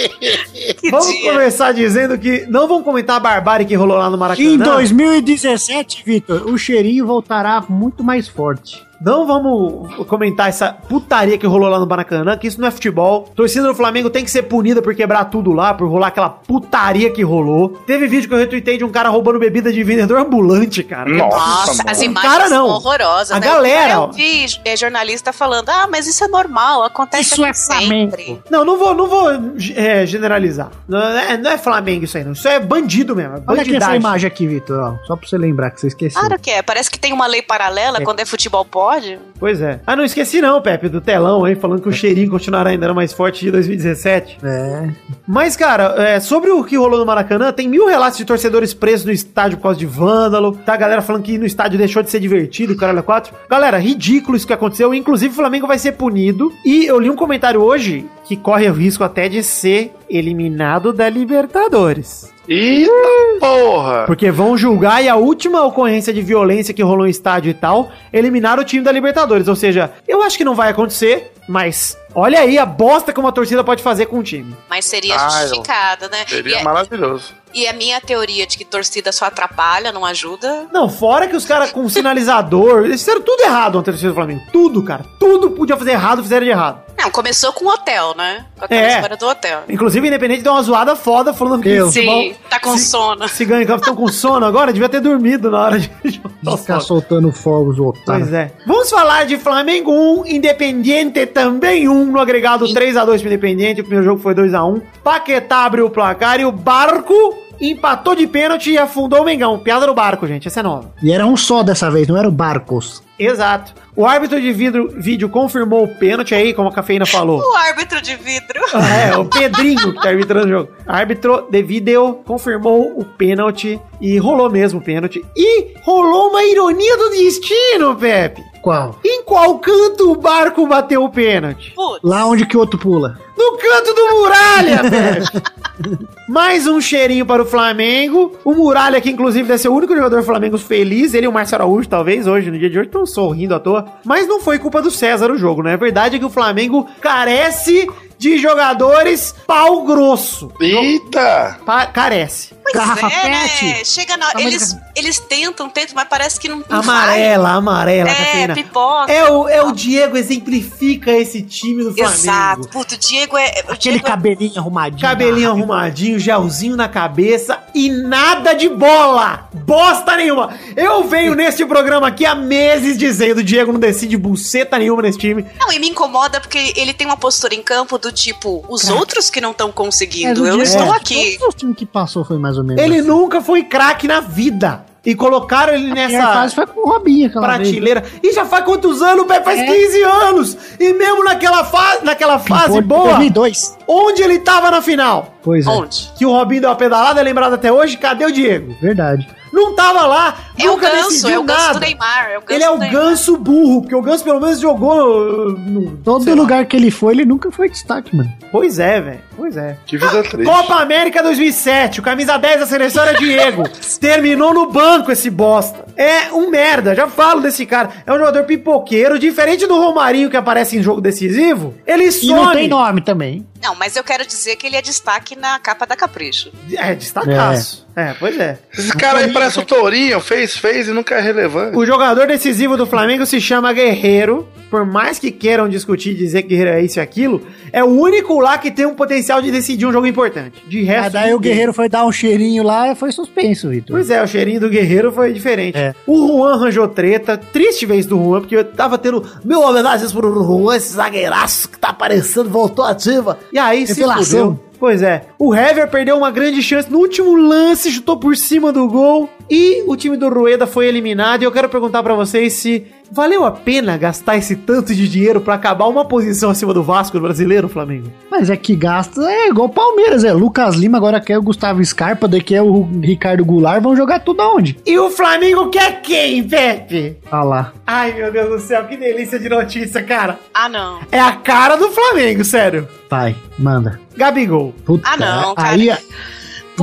Vamos dia. começar dizendo que não vamos comentar a barbárie que rolou lá no Maracanã. Em 2017, Vitor, o cheirinho voltará muito mais forte. Não vamos comentar essa putaria que rolou lá no Maracanã, que isso não é futebol. Torcida do Flamengo tem que ser punida por quebrar tudo lá, por rolar aquela putaria que rolou. Teve vídeo que eu retuitei de um cara roubando bebida de vendedor ambulante, cara. Nossa, Nossa, as O imagens cara não. são horrorosas, A né? galera, Eu vi é, jornalista falando, ah, mas isso é normal, acontece Isso é aqui sempre. Flamengo. Não, não vou, não vou é, generalizar. Não é, não é Flamengo isso aí, não. Isso é bandido mesmo. É Olha aqui essa imagem aqui, Vitor. Só pra você lembrar que você esqueceu. Claro que é, parece que tem uma lei paralela, quando é futebol pode. Pois é. Ah, não esqueci não, Pepe, do telão aí, falando que o cheirinho continuará ainda mais forte de 2017. É. Mas, cara, é, sobre o que rolou no Maracanã, tem mil relatos de torcedores presos no estádio por causa de vândalo. Tá a galera falando que no estádio deixou de ser divertido, caralho, 4. Galera, ridículo isso que aconteceu. Inclusive, o Flamengo vai ser punido. E eu li um comentário hoje que corre o risco até de ser eliminado da Libertadores. Eita porra! Porque vão julgar e a última ocorrência de violência que rolou em estádio e tal, eliminaram o time da Libertadores. Ou seja, eu acho que não vai acontecer, mas olha aí a bosta que uma torcida pode fazer com um time. Mas seria Ah, justificada, né? E, Seria é- maravilhoso. E a minha teoria de que torcida só atrapalha, não ajuda. Não, fora que os caras com sinalizador, eles fizeram tudo errado ontem no torcida do Flamengo. Tudo, cara. Tudo podia fazer errado, fizeram de errado. Não, começou com o hotel, né? Com aquela É. história do hotel. Inclusive, Independente deu uma zoada foda falando que Eu. esse Sim, tá com se, sono. Se ganha estão com sono agora, devia ter dormido na hora de jogar Ficar soltando fogos, o Pois otário. é. Vamos falar de Flamengo 1, Independiente também 1 no agregado 3x2 pro Independiente. O primeiro jogo foi 2x1. Paquetá abriu o placar e o Barco empatou de pênalti e afundou o Mengão. Piada do barco, gente. Essa é nova. E era um só dessa vez, não era o Barcos. Exato. O árbitro de vidro, vídeo confirmou o pênalti aí, como a cafeína falou. O árbitro de vidro. Ah, É, o Pedrinho que tá arbitrando o jogo. Árbitro de vídeo confirmou o pênalti e rolou mesmo o pênalti. E rolou uma ironia do destino, Pepe. Qual? Em qual canto o barco bateu o pênalti? Putz. Lá onde que o outro pula. No canto do Muralha, Pepe. Mais um cheirinho para o Flamengo. O Muralha, que inclusive deve ser o único jogador do Flamengo feliz. Ele e o Márcio Araújo, talvez, hoje, no dia de hoje, estão sorrindo à toa. Mas não foi culpa do César o jogo, né? A verdade é que o Flamengo carece de jogadores pau grosso. Eita! Pa- carece. Pois Garrafa é, né? pet. Chega na... Eles, eles tentam, tentam, mas parece que não, não Amarela, amarela, vai. É, cafeína. pipoca. É o, é o Diego exemplifica esse time do Flamengo. Exato. Puto, o Diego é... O Aquele Diego é- cabelinho arrumadinho. Cabelinho arrumadinho, gelzinho na cabeça e nada de bola! Bosta nenhuma! Eu venho neste programa aqui há meses dizendo: o Diego não decide buceta nenhuma nesse time. Não, e me incomoda porque ele tem uma postura em campo do tipo, os outros que não estão É, conseguindo, do eu dia- estou é, aqui. Os times que passou foi mais ou menos Ele assim. nunca foi craque na vida. E colocaram ele A nessa fase foi com o Robinho aquela vez. prateleira. E já faz quantos anos, Pepe? Faz É. 15 anos! E mesmo naquela, fa naquela fase Foi boa, 2002. onde ele tava na final? Pois é, Onde? Que o Robinho deu uma pedalada, é lembrado até hoje? Cadê o Diego? verdade. Não tava lá, É o nunca ganso, decidiu é o ganso nada. do Neymar. É o ganso Ele é o Neymar. ganso burro, porque o ganso pelo menos jogou no. Todo sei lá. lugar que ele foi, ele nunca foi destaque, mano. Pois é, velho. Pois é. Que vida triste. Copa América 2007, o camisa 10 da seleção era Diego. Terminou no banco esse bosta. É um merda, já falo desse cara. É um jogador pipoqueiro, diferente do Romarinho que aparece em jogo decisivo. Ele E não tem some. nome também. Não, mas eu quero dizer que ele é destaque na capa da Capricho. É, destacaço. É. pois é. Esse cara aí parece o Tourinho, fez, fez e nunca é relevante. O jogador decisivo do Flamengo se chama Guerreiro. Por mais que queiram discutir e dizer que Guerreiro é isso e aquilo, é o único lá que tem um potencial de decidir um jogo importante. De resto. Mas daí o. Guerreiro foi dar um cheirinho lá e foi suspenso, Vitor. Pois é, o cheirinho do Guerreiro foi diferente. É. O Juan arranjou treta. Triste vez do Juan, porque eu tava tendo mil homenagens pro Juan, esse zagueiraço que tá aparecendo, voltou ativa. E aí se Revelação. fudeu. Pois é. O Hever perdeu uma grande chance no último lance, chutou por cima do gol. E o time do Rueda foi eliminado. E eu quero perguntar pra vocês se valeu a pena gastar esse tanto de dinheiro pra acabar uma posição acima do Vasco do brasileiro, Flamengo? Mas é que gasta, é igual o Palmeiras, é. Lucas Lima agora quer o Gustavo Scarpa, daqui é o Ricardo Goulart, vão jogar tudo aonde? E o Flamengo quer quem, Pepe? Ah lá. Ai, meu Deus do céu, que delícia de notícia, cara. Ah, não. É a cara do Flamengo, sério. Vai, manda. Gabigol. Puta, Ah, não, cara. Aí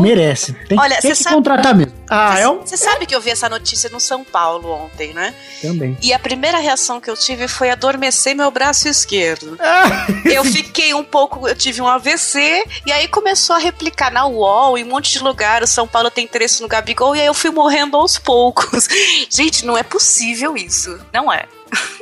merece. Tem, Olha, tem que sabe- contratar mesmo. Ah, é um... Você sabe que eu vi essa notícia no São Paulo ontem, né? Também. E a primeira reação que eu tive foi adormecer meu braço esquerdo. Ah, Eu fiquei um pouco, eu tive um AVC, e aí começou a replicar na UOL, em um monte de lugar, o São Paulo tem interesse no Gabigol, e aí eu fui morrendo aos poucos. Gente, não é possível isso. Não é.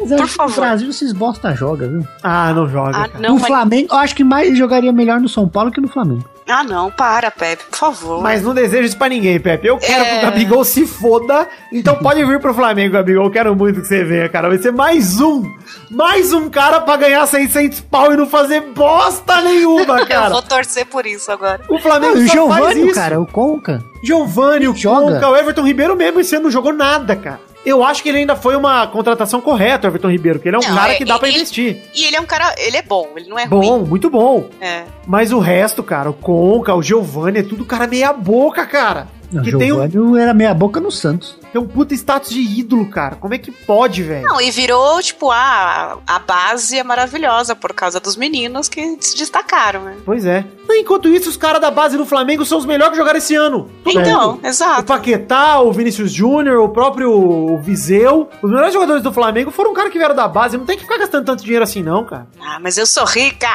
Mas eu Por acho que no favor. Brasil esses bosta joga, viu? Ah, não joga, Ah, não, no mas... Flamengo, eu acho que mais jogaria melhor no São Paulo que no Flamengo. ah, não, para, Pepe, por favor. Mas não desejo isso pra ninguém, Pepe. Eu quero É. que o Gabigol se foda. Então pode vir pro Flamengo, Gabigol. Eu quero muito que você venha, cara. Vai ser mais um. Mais um cara pra ganhar 600 pau e não fazer bosta nenhuma, eu cara. vou torcer por isso agora. O Flamengo o só faz Giovanni, isso. cara, o Conca. Giovanni, o Joga. Conca, o Everton Ribeiro mesmo esse ano não jogou nada, cara. Eu acho que ele ainda foi uma contratação correta, o Everton Ribeiro, porque ele é um Não, cara é- que dá pra ele- investir. E ele é um cara, ele é bom, ele não é Bom, ruim. muito bom. É. Mas o resto, cara, o Conca, o Giovanni, é tudo cara meia boca, cara. Não, que tem um, era meia boca no Santos. tem um puta status de ídolo, cara. Como é que pode, velho? Não, e virou, tipo, a, a base é maravilhosa por causa dos meninos que se destacaram, né? Pois é. Enquanto isso, os caras da base do Flamengo são os melhores que jogaram esse ano. Todo Então, mundo. O exato. Paquetá, o Vinícius Júnior, o próprio Viseu. Os melhores jogadores do Flamengo foram caras que vieram da base. Não tem que ficar gastando tanto dinheiro assim, não, cara. Ah, mas eu sou rica.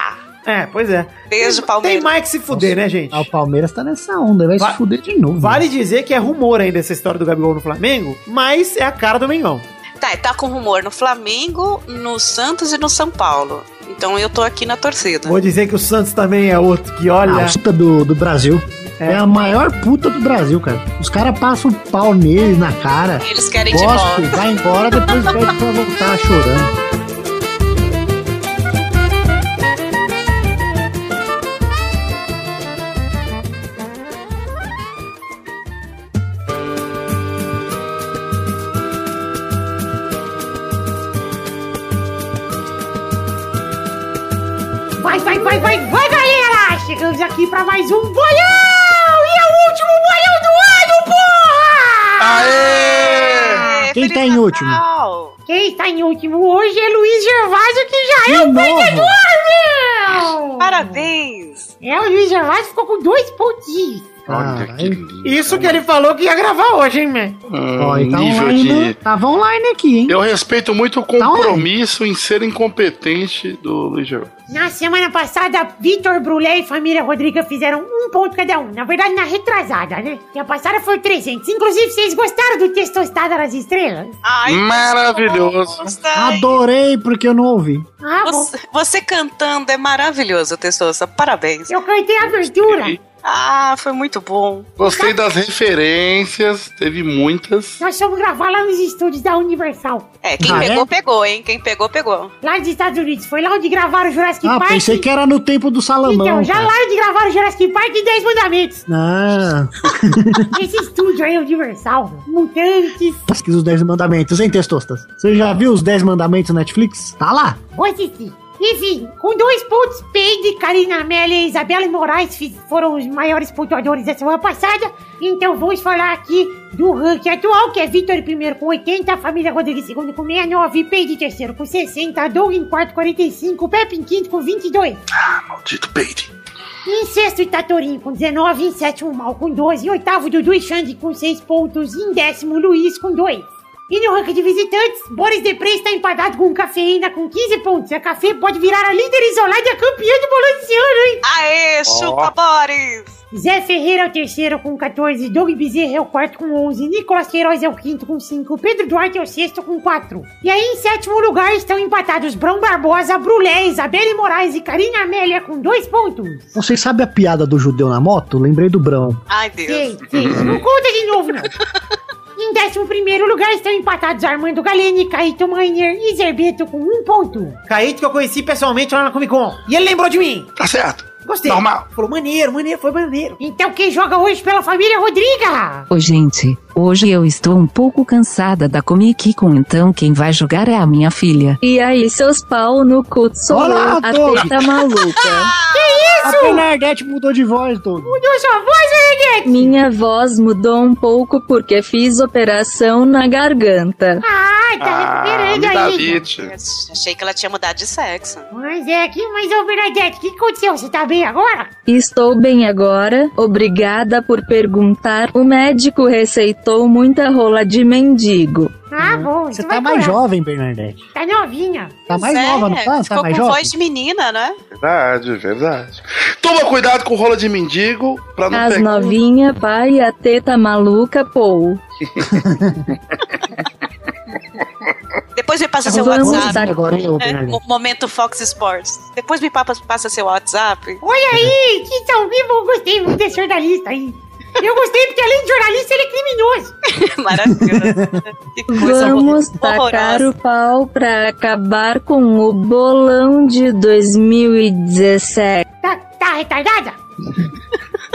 É, pois é. Beijo, Tem Palmeiras. mais que se fuder, né, gente? Ah, o Palmeiras tá nessa onda, vai Va- se fuder de novo. Vale dizer que é rumor ainda essa história do Gabigol no Flamengo, mas é a cara do Mengão. Tá, tá com rumor no Flamengo, no Santos e no São Paulo. Então eu tô aqui na torcida. Vou dizer que o Santos também é outro que olha. Ah, o puta do, do Brasil. É. É. a maior puta do Brasil, cara. Os caras passam pau nele, na cara. Eles querem de Gosto, volta. vai embora, depois pede pra voltar chorando. Aqui pra mais um bolão! E é o último bolão do ano, porra! Aê, Quem Feliz tá em último? Natal! Quem está em último hoje é Luiz Gervásio, que já é De o perdedor, meu! Parabéns! É, o Luiz Gervásio ficou com dois pontinhos. Olha Ah, que lindo. Isso que ele falou que ia gravar hoje, hein, man? Hum, Ó, tá nível online, de. tava online aqui, hein? Eu respeito muito o compromisso em ser incompetente do Luiz. Na semana passada, Vitor Brulé e família Rodrigues fizeram um ponto cada um. Na verdade, na retrasada, né? E a passada foi 300. Inclusive, vocês gostaram do Testostada das Estrelas? Ai, Maravilhoso. Adorei porque eu não ouvi. Ah. Você, você cantando é maravilhoso, Tessoça. Parabéns. Eu cantei a abertura. Ah, foi muito bom. Gostei das referências, teve muitas. Nós fomos gravar lá nos estúdios da Universal. É, quem Ah, pegou, é? pegou, hein? Quem pegou, pegou. Lá dos Estados Unidos. Foi lá onde gravaram o Jurassic Ah, Park. pensei que era no tempo do Salamão. Então, já cara. lá onde gravaram o Jurassic Park e 10 Mandamentos. Ah, Esse estúdio aí, Universal. Mutantes. pesquisa os 10 mandamentos, hein, Testostas? Você já viu os 10 mandamentos no Netflix? Tá lá. Vou assistir. Enfim, com dois pontos, Peide, Karina Amélia e Isabela Moraes foram os maiores pontuadores da semana passada. Então vamos falar aqui do ranking atual, que é Vitor em primeiro com 80, Família Rodrigues em segundo com 69, Peide em terceiro com 60, Doug em quarto com 45, Pepe em quinto com 22. Maldito peide. Em sexto, Itatorinho com 19. Em sétimo, Mal com 12. Em oitavo, Dudu e Xande com 6 pontos. Em décimo, Luiz com 2. E no ranking de visitantes, Boris Depré está empatado com Cafeína com 15 pontos. A Café pode virar a líder isolada e a campeã do bolão desse ano, hein? Aê, chupa, Boris! Zé Ferreira é o terceiro com 14. Doug Bezerra é o quarto com 11. Nicolas Queiroz é o quinto com 5. Pedro Duarte é o sexto com 4. E aí, em sétimo lugar, estão empatados Brão Barbosa, Brulé, Isabelle Moraes e Karina Amélia com 2 pontos. Vocês sabem a piada do judeu na moto? Lembrei do Brão. Ai, Deus. Sei, sei. Não conta de novo, não. Em décimo primeiro lugar estão empatados Armando Galeni, Caíto Miner e Zerbeto com um ponto. Kaique que eu conheci pessoalmente lá na Comic Con. E ele lembrou de mim. Tá certo. Gostei. Normal. Falou, maneiro, maneiro, foi maneiro. Então quem joga hoje pela família Rodriga? Ô gente, hoje eu estou um pouco cansada da Comic Con, então quem vai jogar é a minha filha. E aí, seus pau no cu, Olá, a Doug. teta maluca. A Bernadette mudou de voz todo. Mudou sua voz, Benedete? Minha voz mudou um pouco porque fiz operação na garganta. Ah, tá Ah, recuperando me dá aí. Achei que ela tinha mudado de sexo. Mas é aqui, mas ô Bernadette, o que aconteceu? Você tá bem agora? Estou bem agora, obrigada por perguntar. O médico receitou muita rola de mendigo. Ah, bom. Você isso tá mais curar. jovem, Bernadette. Tá novinha. Tá mais é, nova, não tá? Tá Ficou mais com jovem? voz de menina, né? Verdade, verdade. Toma cuidado com rola de mendigo pra não As pegar. novinha, pai, a teta maluca, pô. Depois me passa seu WhatsApp. dar- Agora eu, né? Momento Fox Sports. Depois me passa, seu WhatsApp. Olha aí, que tão vivo, eu gostei muito desse jornalista aí. Eu gostei porque além de jornalista, ele é criminoso. Maravilhoso. Vamos tacar o pau pra acabar com o bolão de 2017. Tá, tá retardada?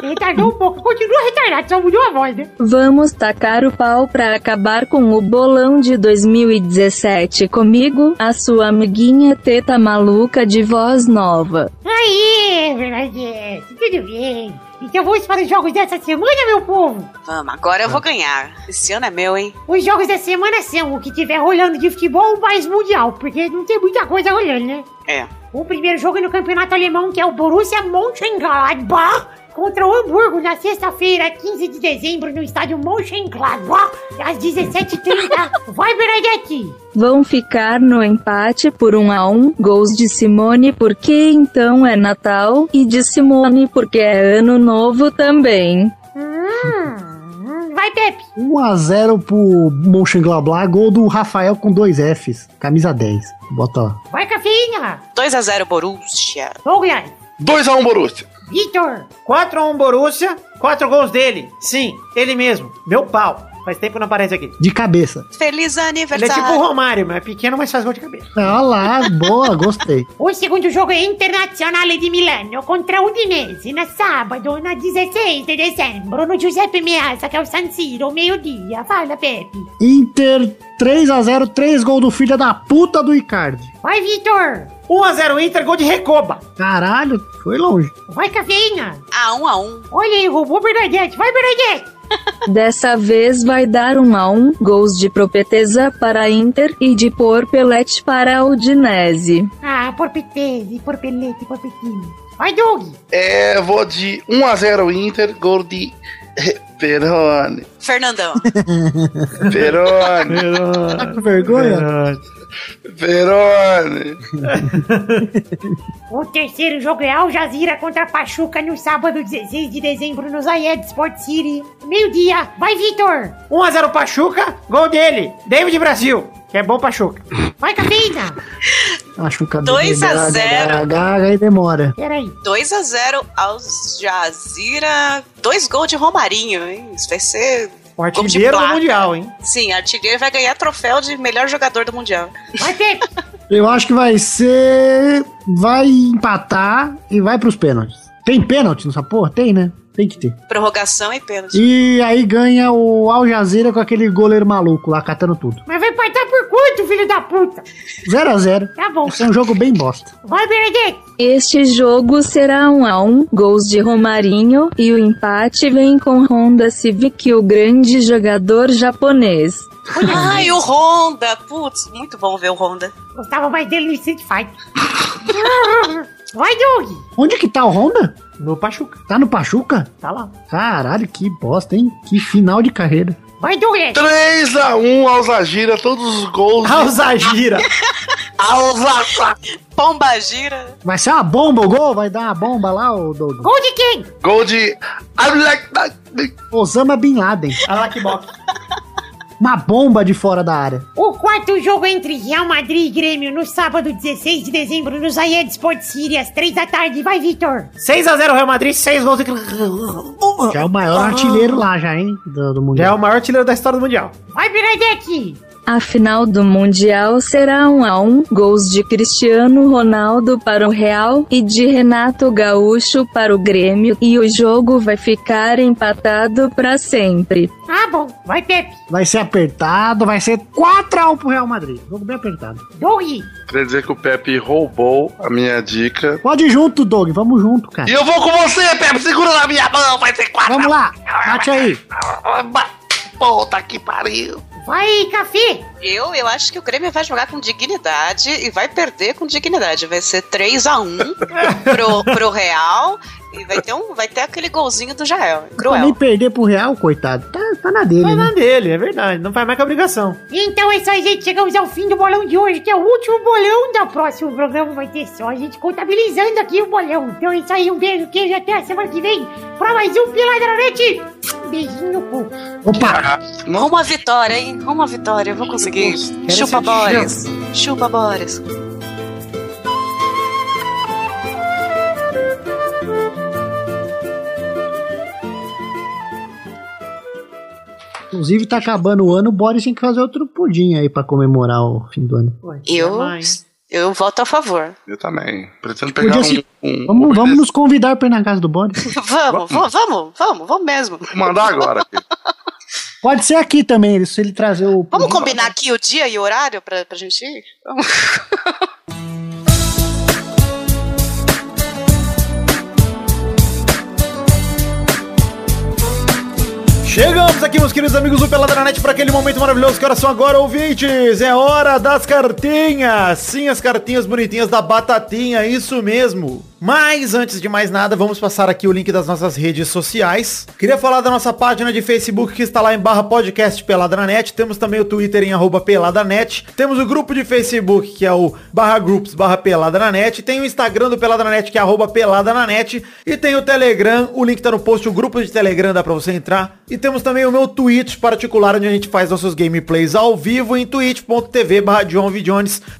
Retardou um pouco, continua retardado, só mudou a voz, né? Vamos tacar o pau pra acabar com o bolão de 2017 comigo, a sua amiguinha teta maluca de voz nova. Aí, Bernadette, tudo bem. Então vamos para os jogos dessa semana, meu povo. Vamos, agora eu vou ganhar. Esse ano é meu, hein? Os jogos da semana são o que tiver rolando de futebol mais mundial, porque não tem muita coisa rolando, né? É. O primeiro jogo é no campeonato alemão, que é o Borussia Mönchengladbach contra o Hamburgo na sexta-feira, 15 de dezembro, no estádio Mönchengladbach, às 17h30. Vai, Bernadette! Vão ficar no empate por um a um, gols de Simone porque então é Natal e de Simone porque é Ano Novo também. Hum, vai, Pepe! 1x0 pro Mönchengladbach, gol do Rafael com dois Fs, camisa 10. Bota lá. Vai, Cafeína! 2x0 Borussia. Douglas! 2x1 Borussia. Vitor! 4x1 Borussia, 4 gols dele. Sim, ele mesmo. Meu pau. Faz tempo que não aparece aqui. De cabeça. Feliz Ele é aniversário. tipo o Romário, mas é pequeno, mas faz gol de cabeça. Olha lá, boa, gostei. O segundo jogo é Internazionale di Milano contra Udinese, na sábado, na 16 de dezembro, no Giuseppe Meazza, que é o San Siro, meio-dia. Fala, Pepe. Inter 3x0, 3 gols do filho da puta do Icardi. Vai, Vitor. 1x0 Inter, gol de Recoba. Caralho, foi longe. Vai, Cafeína. Ah, 1 a 1 Olha aí, roubou Bernadette. Vai, Bernadette. Dessa vez vai dar um a um, gols de Propeteza para Inter e de Porpelete para Udinese. Ah, porpetese, porpelete, porpetino. Vai, Doug. É, vou de 1x0 Inter, gol de Perone. Fernandão. Perone. Tá com vergonha? Perone. O terceiro jogo é Al Jazeera contra Pachuca no sábado, 16 de dezembro, no Zayed Sport City. Meio-dia. Vai, Vitor. 1x0 Pachuca, gol dele. David Brasil, que é bom Pachuca. Vai, Cafeína. Acho que o 2 a 0. Gaga aí demora. Peraí. 2x0 aos Jazira. Dois gols de Romarinho, hein? Isso vai ser. O artilheiro do. Mundial, hein? Sim, artilheiro vai ganhar troféu de melhor jogador do Mundial. Vai, Pepe. Eu acho que vai ser. Vai empatar e vai pros pênaltis. Tem pênalti nessa porra? Tem, né? Tem que ter. Prorrogação e pênalti. E aí ganha o Al Jazeera com aquele goleiro maluco lá, catando tudo. Mas vai partar por quanto, filho da puta? 0x0. Tá bom. Esse é um jogo bem bosta. Vai, Bernadette. Este jogo será um a um, gols de Romarinho e o empate vem com Honda Civic, o grande jogador japonês. Ai, o Honda. Putz, muito bom ver o Honda. Gostava mais dele no Street Fighter. Vai, Doug. Onde que tá o Honda? No Pachuca. Tá no Pachuca? Tá lá. Caralho, que bosta, hein? Que final de carreira. Vai, Douglas. 3x1 Alzagira, todos os gols. Alzagira. Alzagira. Pomba gira. Vai ser uma bomba o gol? Vai dar uma bomba lá, ô Douglas? Gol de quem? Gol de. Osama Bin Laden. Alakbok. Uma bomba de fora da área. O quarto jogo entre Real Madrid e Grêmio no sábado, 16 de dezembro, no Zayed Sport City, às 3 da tarde. Vai, Vitor. 6x0 Real Madrid, 6 gols. Já é o maior artilheiro lá, já, hein? Do, do Já Mundial. é o maior artilheiro da história do Mundial. Vai, Bernadette. A final do Mundial será 1 a 1 gols de Cristiano Ronaldo para o Real e de Renato Gaúcho para o Grêmio e o jogo vai ficar empatado para sempre. Ah, bom. Vai, Pepe. Vai ser apertado, vai ser 4x1 pro Real Madrid. Jogo bem apertado. Doug. Queria dizer que o Pepe roubou a minha dica. Pode ir junto, Doug. Vamos junto, cara. E eu vou com você, Pepe! Segura na minha mão, vai ser quatro! Vamos lá. Bate aí. Puta que pariu! Vai, Café. Eu, eu acho que o Grêmio vai jogar com dignidade e vai perder com dignidade. Vai ser 3 a 1 pro, pro Real e vai ter, um, vai ter aquele golzinho do Jael. Pra nem Cruel. perder pro Real, coitado. Tá, tá na dele, Vai né? na dele, é verdade. Não faz mais que obrigação. Então é isso aí, gente. Chegamos ao fim do bolão de hoje, que é o último bolão da próximo programa. Vai ter só a gente contabilizando aqui o bolão. Então é isso aí. Um beijo, queijo. Até a semana que vem pra mais um Piladranete. Um beijinho no cu. Opa! À vitória, hein? À vitória. Eu vou conseguir. Chupa Boris. Chupa Boris. Inclusive, tá acabando o ano, o Boris tem que fazer outro pudim aí pra comemorar o fim do ano. Eu, eu voto a favor. Eu também. Pretendo pegar um. ser- um Vamos, vamos nos convidar pra ir na casa do Boris. Vamos, vamos, vamos, vamos, vamos mesmo. Vou mandar agora. filho. Pode ser aqui também, se ele trazer o. Vamos combinar aqui o dia e o horário pra, pra gente ir? Vamos. Chegamos aqui, meus queridos amigos do Peladranet, para aquele momento maravilhoso que horas são agora, ouvintes. É hora das cartinhas. Sim, as cartinhas bonitinhas da Batatinha, isso mesmo. Mas antes de mais nada, vamos passar aqui o link das nossas redes sociais. Queria falar da nossa página de Facebook que está lá em barra podcast Peladranet. Temos também o Twitter em arroba Peladanet. Temos o grupo de Facebook que é o barra groups barra Peladanet. Tem o Instagram do Peladranet que é arroba Peladananet. E tem o Telegram, o link tá no post, o grupo de Telegram dá pra você entrar. E temos também o meu Twitch particular, onde a gente faz nossos gameplays ao vivo em twitch.tv barra.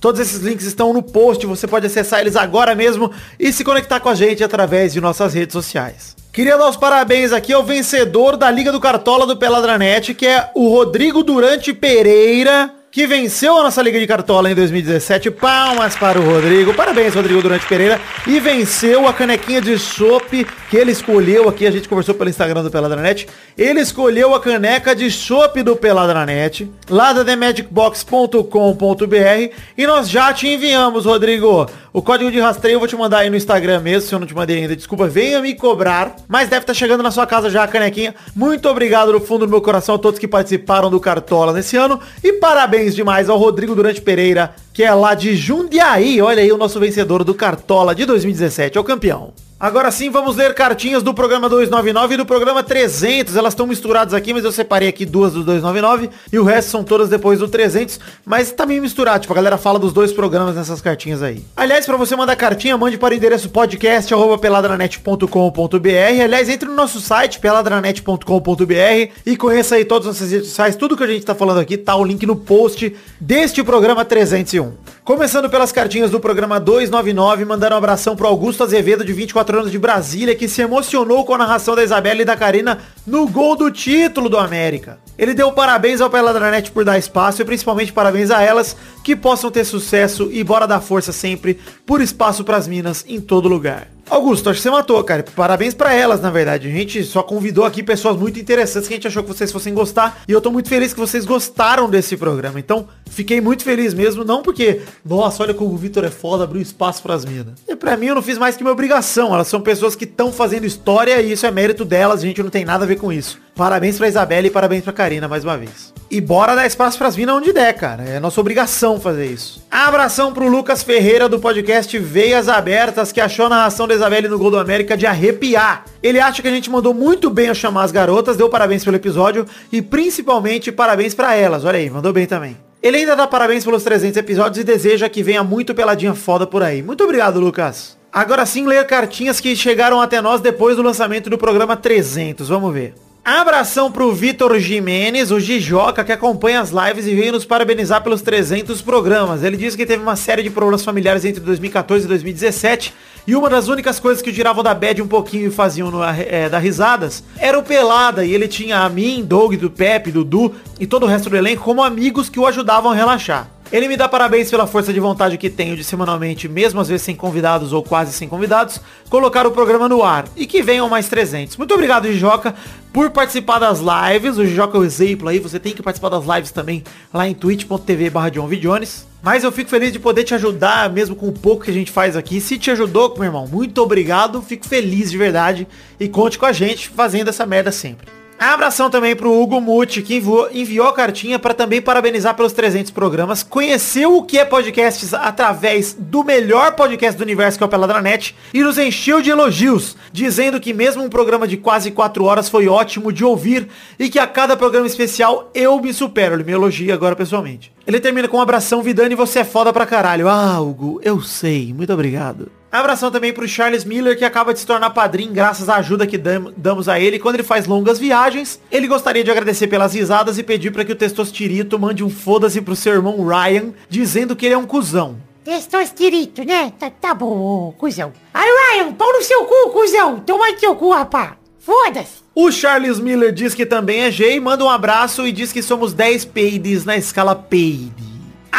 Todos esses links estão no post, você pode acessar eles agora mesmo e se conectar com a gente através de nossas redes sociais. Queria dar os parabéns aqui ao vencedor da Liga do Cartola do Peladranet, que é o Rodrigo Durante Pereira, que venceu a nossa Liga de Cartola em 2017. Palmas para o Rodrigo. Parabéns, Rodrigo Durante Pereira. E venceu a canequinha de chopp que ele escolheu aqui. A gente conversou pelo Instagram do Peladranet. Ele escolheu a caneca de chopp do Peladranet, lá da themagicbox.com.br. E nós já te enviamos, Rodrigo. O código de rastreio eu vou te mandar aí no Instagram mesmo, se eu não te mandei ainda. Desculpa, venha me cobrar. Mas deve estar chegando na sua casa já a canequinha. Muito obrigado no fundo do meu coração a todos que participaram do Cartola nesse ano. E parabéns demais ao Rodrigo Durante Pereira, que é lá de Jundiaí. Olha aí o nosso vencedor do Cartola de 2017, é o campeão. Agora sim, vamos ler cartinhas do programa 299 e do programa 300. Elas estão misturadas aqui, mas eu separei aqui duas do 299 e o resto são todas depois do 300. Mas tá meio misturado, tipo, a galera fala dos dois programas nessas cartinhas aí. Aliás, para você mandar cartinha, mande para o endereço podcast.peladranet.com.br. Aliás, entre no nosso site, peladranet.com.br e conheça aí todas as nossas redes sociais. Tudo que a gente tá falando aqui tá o link no post deste programa 301. Começando pelas cartinhas do programa 299, mandaram um abração pro Augusto Azevedo, de 24 anos de Brasília, que se emocionou com a narração da Isabela e da Karina no gol do título do América. Ele deu parabéns ao Peladranet por dar espaço e principalmente parabéns a elas que possam ter sucesso e bora dar força sempre por espaço pras minas em todo lugar. Augusto, acho que você matou, cara. Parabéns pra elas, na verdade. A gente só convidou aqui pessoas muito interessantes que a gente achou que vocês fossem gostar. E eu tô muito feliz que vocês gostaram desse programa. Então, fiquei muito feliz mesmo. Não porque, nossa, olha como o Vitor é foda, abriu espaço pras minas. E pra mim, eu não fiz mais que minha obrigação. Elas são pessoas que estão fazendo história e isso é mérito delas. A gente não tem nada a ver com isso. Parabéns pra Isabela e parabéns pra Karina mais uma vez. E bora dar espaço pras minas onde der, cara. É nossa obrigação fazer isso. Abração pro Lucas Ferreira do podcast Veias Abertas, que achou a narração da Isabelle no Gol do América de arrepiar. Ele acha que a gente mandou muito bem a chamar as garotas, deu parabéns pelo episódio e principalmente parabéns pra elas. Olha aí, mandou bem também. Ele ainda dá parabéns pelos 300 episódios e deseja que venha muito peladinha foda por aí. Muito obrigado, Lucas. Agora sim, ler cartinhas que chegaram até nós depois do lançamento do programa 300. Vamos ver. Abração pro Vitor Jimenez, o Gijoca, que acompanha as lives e veio nos parabenizar pelos 300 programas. Ele disse que teve uma série de problemas familiares entre 2014 e 2017 e uma das únicas coisas que tiravam da bad um pouquinho e faziam no, é, dar risadas era o Pelada. E ele tinha a mim, Doug, do Pepe, Dudu e todo o resto do elenco como amigos que o ajudavam a relaxar. Ele me dá parabéns pela força de vontade que tenho de semanalmente, mesmo às vezes sem convidados ou quase sem convidados, colocar o programa no ar. E que venham mais 300. Muito obrigado, Gijoca, por participar das lives. O Gijoca é o exemplo aí. Você tem que participar das lives também lá em twitch.tv barra Mas eu fico feliz de poder te ajudar, mesmo com o pouco que a gente faz aqui. Se te ajudou, meu irmão, muito obrigado. Fico feliz de verdade. E conte com a gente fazendo essa merda sempre. Abração também pro Hugo Muti, que enviou, enviou a cartinha para também parabenizar pelos 300 programas. Conheceu o que é podcasts através do melhor podcast do universo, que é o Peladranet, e nos encheu de elogios, dizendo que mesmo um programa de quase 4 horas foi ótimo de ouvir e que a cada programa especial eu me supero. Ele me elogia agora pessoalmente. Ele termina com um abração, Vidani, você é foda pra caralho. Ah, Hugo, eu sei. Muito obrigado. Abração também pro Charles Miller, que acaba de se tornar padrinho graças à ajuda que dam damos a ele quando ele faz longas viagens. Ele gostaria de agradecer pelas risadas e pedir para que o Testostirito mande um foda-se pro seu irmão Ryan, dizendo que ele é um cuzão. Testostirito, né? Tá, tá bom, cuzão. Aí, Ryan, pau no seu cu, cuzão. Toma no seu cu, rapá. Foda-se. O Charles Miller diz que também é G, manda um abraço e diz que somos 10 peides na escala peide.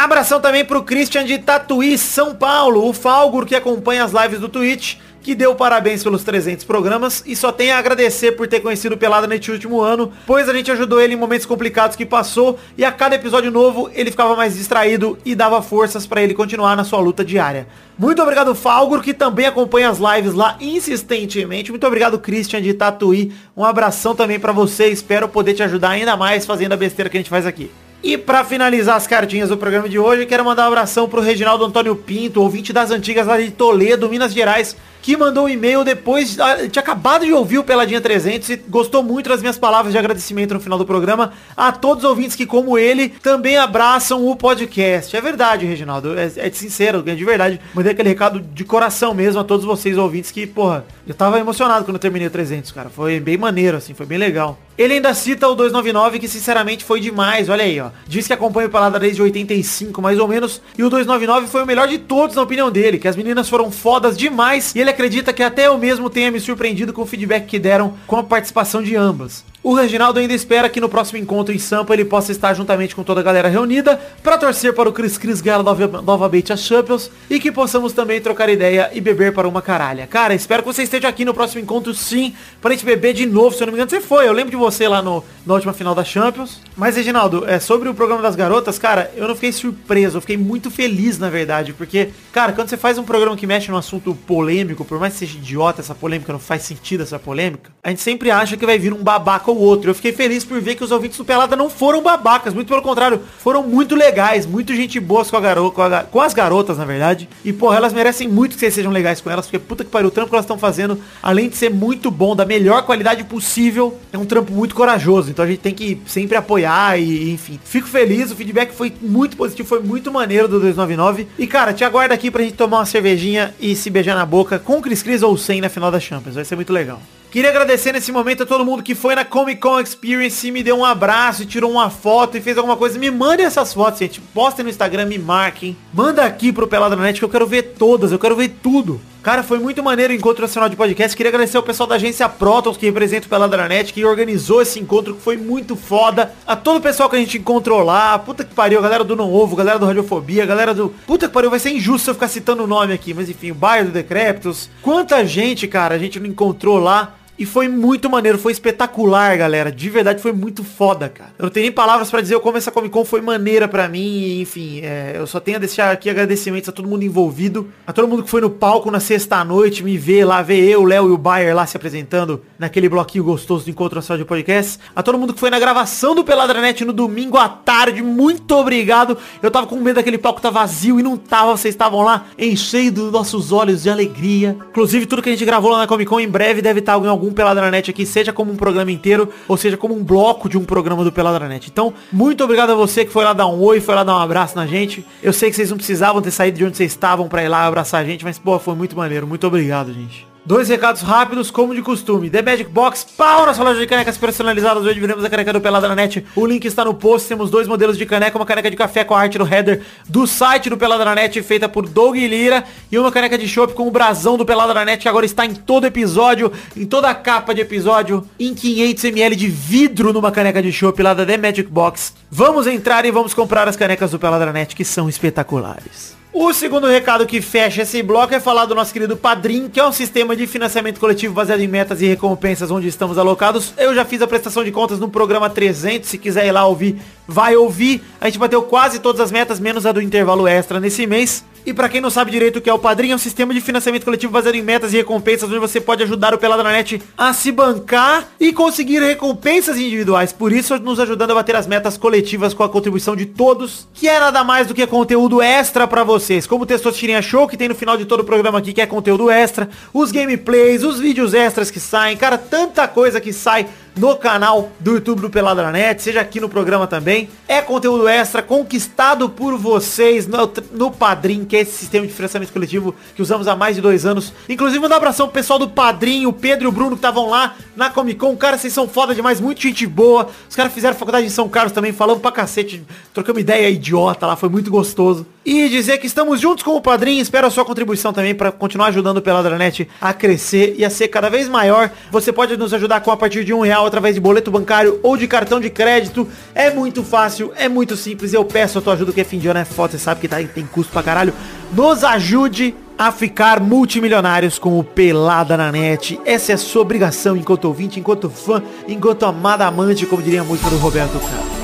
Abração também pro Christian de Tatuí, São Paulo, o Falgur que acompanha as lives do Twitch, que deu parabéns pelos 300 programas e só tem a agradecer por ter conhecido o Pelada neste último ano, pois a gente ajudou ele em momentos complicados que passou e a cada episódio novo ele ficava mais distraído e dava forças para ele continuar na sua luta diária. Muito obrigado, Falgur, que também acompanha as lives lá insistentemente. Muito obrigado, Christian de Tatuí. Um abração também para você. Espero poder te ajudar ainda mais fazendo a besteira que a gente faz aqui. E para finalizar as cartinhas do programa de hoje, quero mandar um abração pro Reginaldo Antônio Pinto, ouvinte das antigas lá de Toledo, Minas Gerais, que mandou um e-mail depois, ah, tinha acabado de ouvir o Peladinha 300 e gostou muito das minhas palavras de agradecimento no final do programa a todos os ouvintes que, como ele, também abraçam o podcast. É verdade, Reginaldo, é, é sincero, é de verdade. Mandei aquele recado de coração mesmo a todos vocês ouvintes que, porra, eu tava emocionado quando eu terminei o 300, cara. Foi bem maneiro, assim, foi bem legal. Ele ainda cita o 299, que sinceramente foi demais, olha aí, ó. Diz que acompanha o Pelada desde 85, mais ou menos, e o 299 foi o melhor de todos na opinião dele, que as meninas foram fodas demais, e ele acredita que até eu mesmo tenha me surpreendido com o feedback que deram com a participação de ambas. O Reginaldo ainda espera que no próximo encontro em Sampa ele possa estar juntamente com toda a galera reunida para torcer para o Cris Cris ganhar novamente as Champions e que possamos também trocar ideia e beber para uma caralha. Cara, espero que você esteja aqui no próximo encontro sim, para a gente beber de novo, se eu não me engano você foi, eu lembro de você lá no, na última final da Champions. Mas Reginaldo, é, sobre o programa das garotas, cara, eu não fiquei surpreso, eu fiquei muito feliz na verdade, porque, cara, quando você faz um programa que mexe num assunto polêmico, por mais que seja idiota essa polêmica, não faz sentido essa polêmica, a gente sempre acha que vai vir um babaca o outro. Eu fiquei feliz por ver que os ouvintes do Pelada não foram babacas, muito pelo contrário, foram muito legais, muito gente boas com, a garo com, com as garotas, na verdade. E, porra, elas merecem muito que vocês sejam legais com elas, porque puta que pariu, o trampo que elas estão fazendo, além de ser muito bom, da melhor qualidade possível, é um trampo muito corajoso. Então a gente tem que sempre apoiar e, enfim. Fico feliz, o feedback foi muito positivo, foi muito maneiro do 299. E, cara, te aguardo aqui pra gente tomar uma cervejinha e se beijar na boca com o Cris Cris ou sem na final da Champions. Vai ser muito legal. Queria agradecer nesse momento a todo mundo que foi na Comic Con Experience, me deu um abraço, tirou uma foto e fez alguma coisa. Me mandem essas fotos, gente. Postem no Instagram, me marquem. Manda aqui pro Peladranet que eu quero ver todas, eu quero ver tudo. Cara, foi muito maneiro o encontro nacional de podcast. Queria agradecer ao pessoal da agência Protons que representa o Peladranet, que organizou esse encontro, que foi muito foda. A todo o pessoal que a gente encontrou lá. Puta que pariu, galera do Não Ovo, galera do Radiofobia, galera do... Puta que pariu, vai ser injusto eu ficar citando o nome aqui. Mas enfim, o Bairro do Decréptos. Quanta gente, cara, a gente não encontrou lá. E foi muito maneiro, foi espetacular, galera. De verdade, foi muito foda, cara. Eu não tenho nem palavras para dizer como essa Comic Con foi maneira para mim. E, enfim, é, eu só tenho a deixar aqui agradecimentos a todo mundo envolvido. A todo mundo que foi no palco na sexta noite, me ver lá, ver eu, o Léo e o Bayer lá se apresentando naquele bloquinho gostoso do Encontro Nacional de Podcast. A todo mundo que foi na gravação do Peladranet no domingo à tarde, muito obrigado. Eu tava com medo daquele palco tá vazio e não tava, vocês estavam lá enchendo nossos olhos de alegria. Inclusive, tudo que a gente gravou lá na Comic Con em breve deve estar em algum Peladranet aqui, seja como um programa inteiro, ou seja como um bloco de um programa do Peladranet. Então, muito obrigado a você que foi lá dar um oi, foi lá dar um abraço na gente. Eu sei que vocês não precisavam ter saído de onde vocês estavam pra ir lá abraçar a gente, mas, pô, foi muito maneiro. Muito obrigado, gente. Dois recados rápidos, como de costume. The Magic Box, pau na sua loja de canecas personalizadas. Hoje vendemos a caneca do Pelada na Net. O link está no post. Temos dois modelos de caneca. Uma caneca de café com a arte do header do site do Pelada na Net, feita por Doug Lira. E uma caneca de chopp com o brasão do Pelada na Net, que agora está em todo episódio, em toda a capa de episódio, em 500ml de vidro numa caneca de chopp lá da The Magic Box. Vamos entrar e vamos comprar as canecas do Pelada na Net, que são espetaculares. O segundo recado que fecha esse bloco é falar do nosso querido Padrim, que é um sistema de financiamento coletivo baseado em metas e recompensas onde estamos alocados. Eu já fiz a prestação de contas no programa 300, se quiser ir lá ouvir, vai ouvir. A gente bateu quase todas as metas, menos a do intervalo extra nesse mês. E pra quem não sabe direito o que é o Padrim, é um sistema de financiamento coletivo baseado em metas e recompensas onde você pode ajudar o Pelada na Net a se bancar e conseguir recompensas individuais. Por isso, nos ajudando a bater as metas coletivas com a contribuição de todos, que é nada mais do que conteúdo extra pra vocês. Como o Testosterinha Show, que tem no final de todo o programa aqui, que é conteúdo extra, os gameplays, os vídeos extras que saem, cara, tanta coisa que sai no canal do YouTube do Pelada na Net, seja aqui no programa também. É conteúdo extra conquistado por vocês no, no Padrim, que é esse sistema de financiamento coletivo que usamos há mais de dois anos. Inclusive, mandar um abração pro pessoal do Padrim, o Pedro e o Bruno que estavam lá na Comic Con. Cara, vocês são foda demais, muito gente boa. Os caras fizeram faculdade em São Carlos também, falando pra cacete, trocamos ideia idiota lá, foi muito gostoso. E dizer que estamos juntos com o Padrim, espero a sua contribuição também para continuar ajudando o Pelada na Net a crescer e a ser cada vez maior. Você pode nos ajudar com a partir de um real através de boleto bancário ou de cartão de crédito. É muito fácil, é muito simples. Eu peço a tua ajuda, que é fim de ano é foda, você sabe que tá, tem custo pra caralho. Nos ajude a ficar multimilionários com o Pelada na Net. Essa é a sua obrigação enquanto ouvinte, enquanto fã, enquanto amada amante, como diria a música do Roberto Carlos.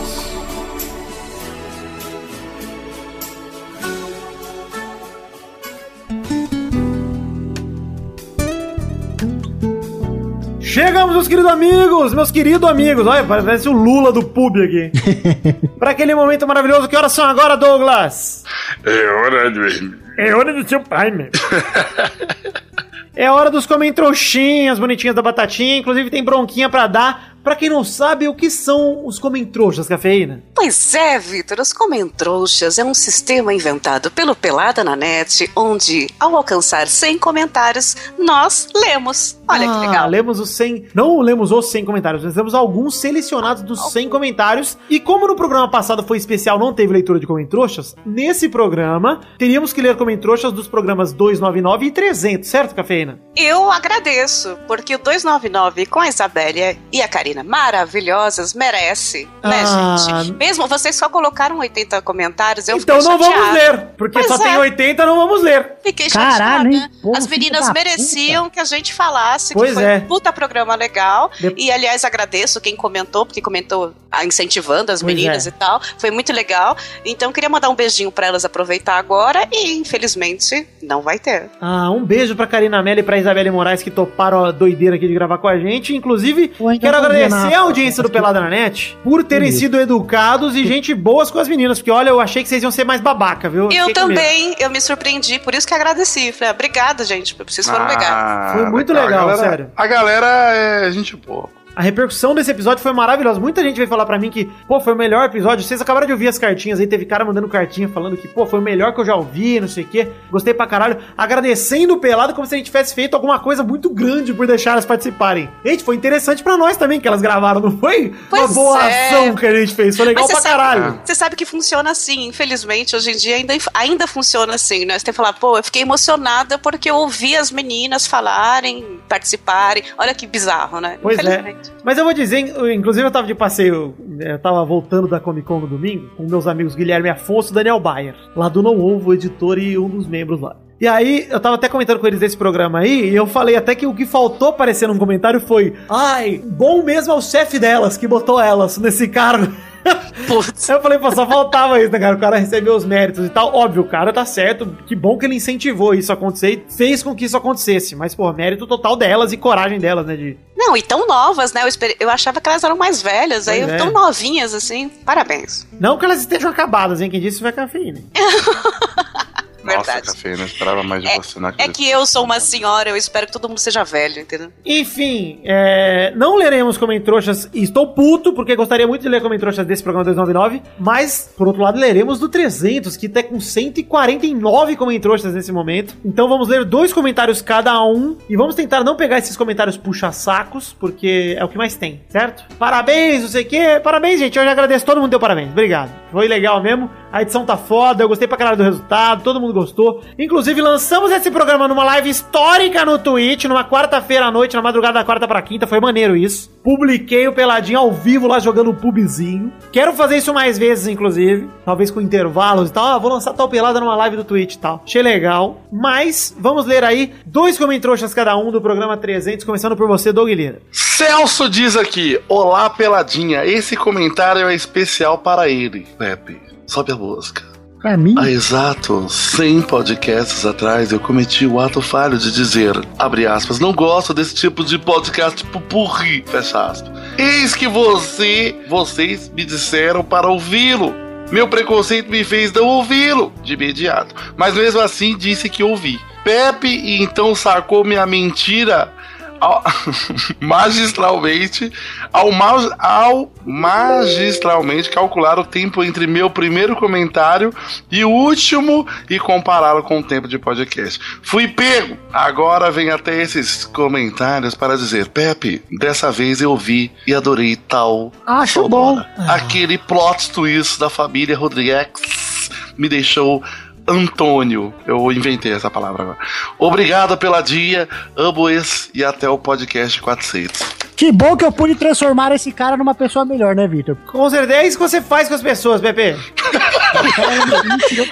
Chegamos, meus queridos amigos, meus queridos amigos. Olha, parece o Lula do pub aqui. Para aquele momento maravilhoso, que horas são agora, Douglas? É hora de... É hora do seu pai, meu. É hora dos comentrouxinhas bonitinhas da batatinha. Inclusive tem bronquinha pra dar. Pra quem não sabe, o que são os comentrouxas, cafeína? Pois é, Vitor, os Comentrouxas é um sistema inventado pelo Pelada na Net, onde, ao alcançar 100 comentários, nós lemos. Olha que Ah, legal. Lemos os 100. Não lemos os 100 comentários, nós lemos alguns selecionados dos 100 comentários. E como no programa passado foi especial, não teve leitura de comentrouxas, nesse programa teríamos que ler comentrouxas dos programas 299 e 300, certo, cafeína? Eu agradeço, porque o 299 com a Isabélia e a Karina maravilhosas merece, né, Ah. gente? Mesmo vocês só colocaram 80 comentários, eu Então não vamos chateada. ler, porque Pois só tem é. 80, não vamos ler. Fiquei Caralho, chateada. hein? As meninas mereciam que a gente falasse Pois que foi é. um puta programa legal. De- E, aliás, agradeço quem comentou, porque comentou ah, incentivando as Pois meninas é. e tal. Foi muito legal. Então, queria mandar um beijinho pra elas aproveitar agora. E, infelizmente, não vai ter. Ah, um beijo pra Karina Melli e pra Isabelle Moraes que toparam a doideira aqui de gravar com a gente. Inclusive, Oi, quero agradecer vendo a a- audiência do Pelada na Net por terem Isso. sido educados e gente boas com as meninas. Porque olha, eu achei que vocês iam ser mais babaca, viu? Eu Fiquei também, eu me surpreendi, por isso que agradeci. Falei, ah, obrigada, gente, vocês foram legais. Ah, Foi muito A legal, galera- sério. A galera é gente boa. A repercussão desse episódio foi maravilhosa. Muita gente veio falar pra mim que, pô, foi o melhor episódio. Vocês acabaram de ouvir as cartinhas aí, teve cara mandando cartinha falando que, pô, foi o melhor que eu já ouvi, não sei o quê. Gostei pra caralho. Agradecendo o pelado como se a gente tivesse feito alguma coisa muito grande por deixar elas participarem. Gente, foi interessante pra nós também que elas gravaram, não foi? Pois uma boa é. ação que a gente fez. Foi legal pra sabe- caralho. Você sabe que funciona assim, infelizmente, hoje em dia ainda, ainda funciona assim, né? Você tem que falar, pô, eu fiquei emocionada porque eu ouvi as meninas falarem, participarem. Olha que bizarro, né? Pois é. Mas eu vou dizer, inclusive eu tava de passeio, eu tava voltando da Comic Con no domingo, com meus amigos Guilherme Afonso e Daniel Bayer, lá do Não Ovo, editor e um dos membros lá. E aí, eu tava até comentando com eles desse programa aí, e eu falei até que o que faltou aparecer num comentário foi: Ai, bom mesmo é o chefe delas que botou elas nesse cargo. Putz. Eu falei, pô, só faltava isso, né, cara? O cara recebeu os méritos e tal. Óbvio, o cara tá certo. Que bom que ele incentivou isso a acontecer e fez com que isso acontecesse. Mas, pô, mérito total delas e coragem delas, né? De, Não, e tão novas, né? Eu, esper- eu achava que elas eram mais velhas, aí Pois é. tão novinhas assim. Parabéns. Não que elas estejam acabadas, hein? Quem disse foi a cafeína. Verdade. Nossa, Café, não esperava mais de você, não É que eu sou uma senhora, eu espero que todo mundo seja velho, entendeu? Enfim, é, não leremos comentroxas e estou puto porque gostaria muito de ler comentroxas desse programa 299, mas, por outro lado, leremos do 300, que tá com 149 comentroxas nesse momento. Então vamos ler dois comentários cada um e vamos tentar não pegar esses comentários puxa-sacos, porque é o que mais tem, certo? Parabéns, não sei o quê. Parabéns, gente. Eu já agradeço. Todo mundo deu parabéns. Obrigado. Foi legal mesmo. A edição tá foda, eu gostei pra caralho do resultado, todo mundo gostou. Inclusive, lançamos esse programa numa live histórica no Twitch, numa quarta-feira à noite, na madrugada da quarta pra quinta, foi maneiro isso. Publiquei o Peladinho ao vivo lá jogando um pubzinho. Quero fazer isso mais vezes, inclusive, talvez com intervalos e tal. Ah, vou lançar tal pelada numa live do Twitch e tal. Achei legal. Mas, vamos ler aí dois comentroxas cada um do programa 300, começando por você, Doug Lira. Celso diz aqui: Olá, peladinha. Esse comentário é especial para ele, Pepe. Sobe a música. Pra mim? Há exatos 100 podcasts atrás eu cometi o ato falho de dizer, abre aspas, não gosto desse tipo de podcast pupurri, fecha aspas. Eis que você, vocês me disseram para ouvi-lo. Meu preconceito me fez não ouvi-lo de imediato, mas mesmo assim disse que ouvi. Pepe então sacou minha mentira ao- magistralmente ao, ao magistralmente calcular o tempo entre meu primeiro comentário e o último e compará-lo com o tempo de podcast. Fui pego. Agora vem até esses comentários para dizer, Pepe, dessa vez eu vi e adorei tal. Acho bom. hora. Aquele plot twist da família Rodrigues me deixou Antônio. Eu inventei essa palavra agora. Obrigado pela dia, amo esse e até o podcast 400. Que bom que eu pude transformar esse cara numa pessoa melhor, né, Vitor? Com certeza é isso que você faz com as pessoas, Pepe.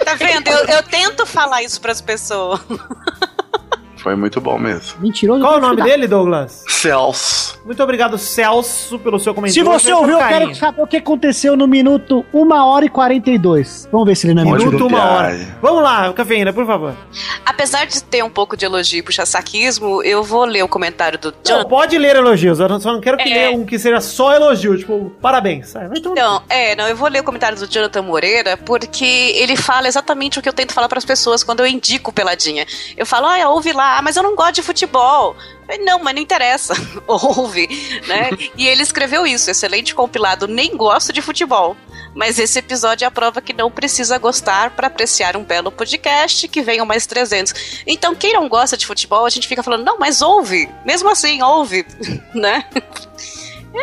Tá vendo? Eu, eu tento falar isso pras pessoas. Foi muito bom mesmo. Mentiroso. Qual o nome dele, Douglas? Celso. Muito obrigado, Celso, pelo seu Se comentário. você ouviu, eu quero saber o que aconteceu no minuto 1 hora e 42. Vamos ver se ele não é Minuto, mentiroso. uma hora. Vamos lá, cafeína, por favor. Apesar de ter um pouco de elogio e puxa-saquismo, eu vou ler o comentário do Não, Jonathan. pode ler elogios, eu só não quero que É. leia um que seja só elogio, tipo, parabéns. Então, é, não, eu vou ler o comentário do Jonathan Moreira porque ele fala exatamente o que eu tento falar pras pessoas quando eu indico peladinha. Eu falo, ah, ouve lá, mas eu não gosto de futebol. Falei, Não, mas não interessa. ouve, né? E ele escreveu isso, excelente compilado, nem gosto de futebol. Mas esse episódio é a prova que não precisa gostar para apreciar um belo podcast que venham mais 300. Então, quem não gosta de futebol, a gente fica falando, não, mas ouve. Mesmo assim, ouve, né?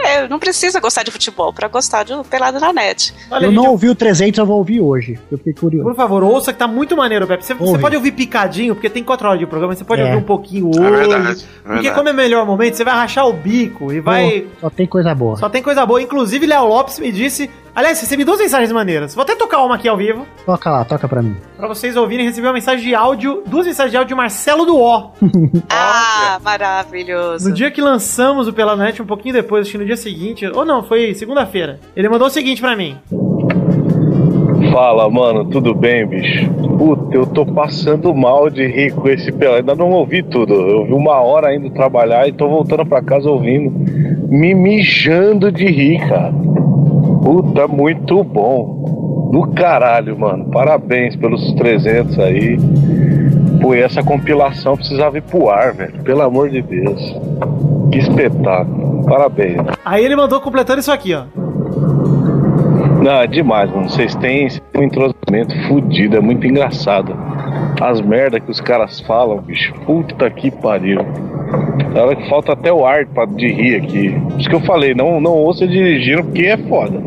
É, não precisa gostar de futebol para gostar de Pelado na Net. Olha, Eu gente, não ouvi o 300, eu vou ouvir hoje. Eu fiquei curioso. Por favor, ouça que tá muito maneiro, Pepe. Você, você pode ouvir picadinho, porque tem 4 horas de programa, você pode É. ouvir um pouquinho É hoje. verdade, é porque verdade. como é melhor momento, você vai rachar o bico e vai. Pô, Só tem coisa boa. Só tem coisa boa. Inclusive, Léo Lopes me disse. Aliás, recebi duas mensagens maneiras. Vou até tocar uma aqui ao vivo. Toca lá, toca pra mim. Pra vocês ouvirem, recebi uma mensagem de áudio, duas mensagens de áudio de Marcelo do O. Ah, maravilhoso. No dia que lançamos o Pelanet, um pouquinho depois, acho que no dia seguinte, ou não, foi segunda-feira. Ele mandou o seguinte pra mim. Fala, mano, tudo bem, bicho? Puta, eu tô passando mal de rir com esse pelado. Ainda não ouvi tudo. Eu ouvi uma hora ainda trabalhar e tô voltando pra casa ouvindo. Me mijando de rir, cara. Puta, muito bom. Do caralho, mano. Parabéns pelos 300 aí. Pô, essa compilação precisava ir pro ar, velho. Pelo amor de Deus. Que espetáculo. Parabéns. Aí ele mandou completando isso aqui, ó. Não, é demais, mano. Vocês têm um entrosamento fudido, é muito engraçado. As merda que os caras falam, bicho. Puta que pariu. Hora que falta até o ar pra, de rir aqui. Por isso que eu falei, não, não ouça dirigindo, porque é foda.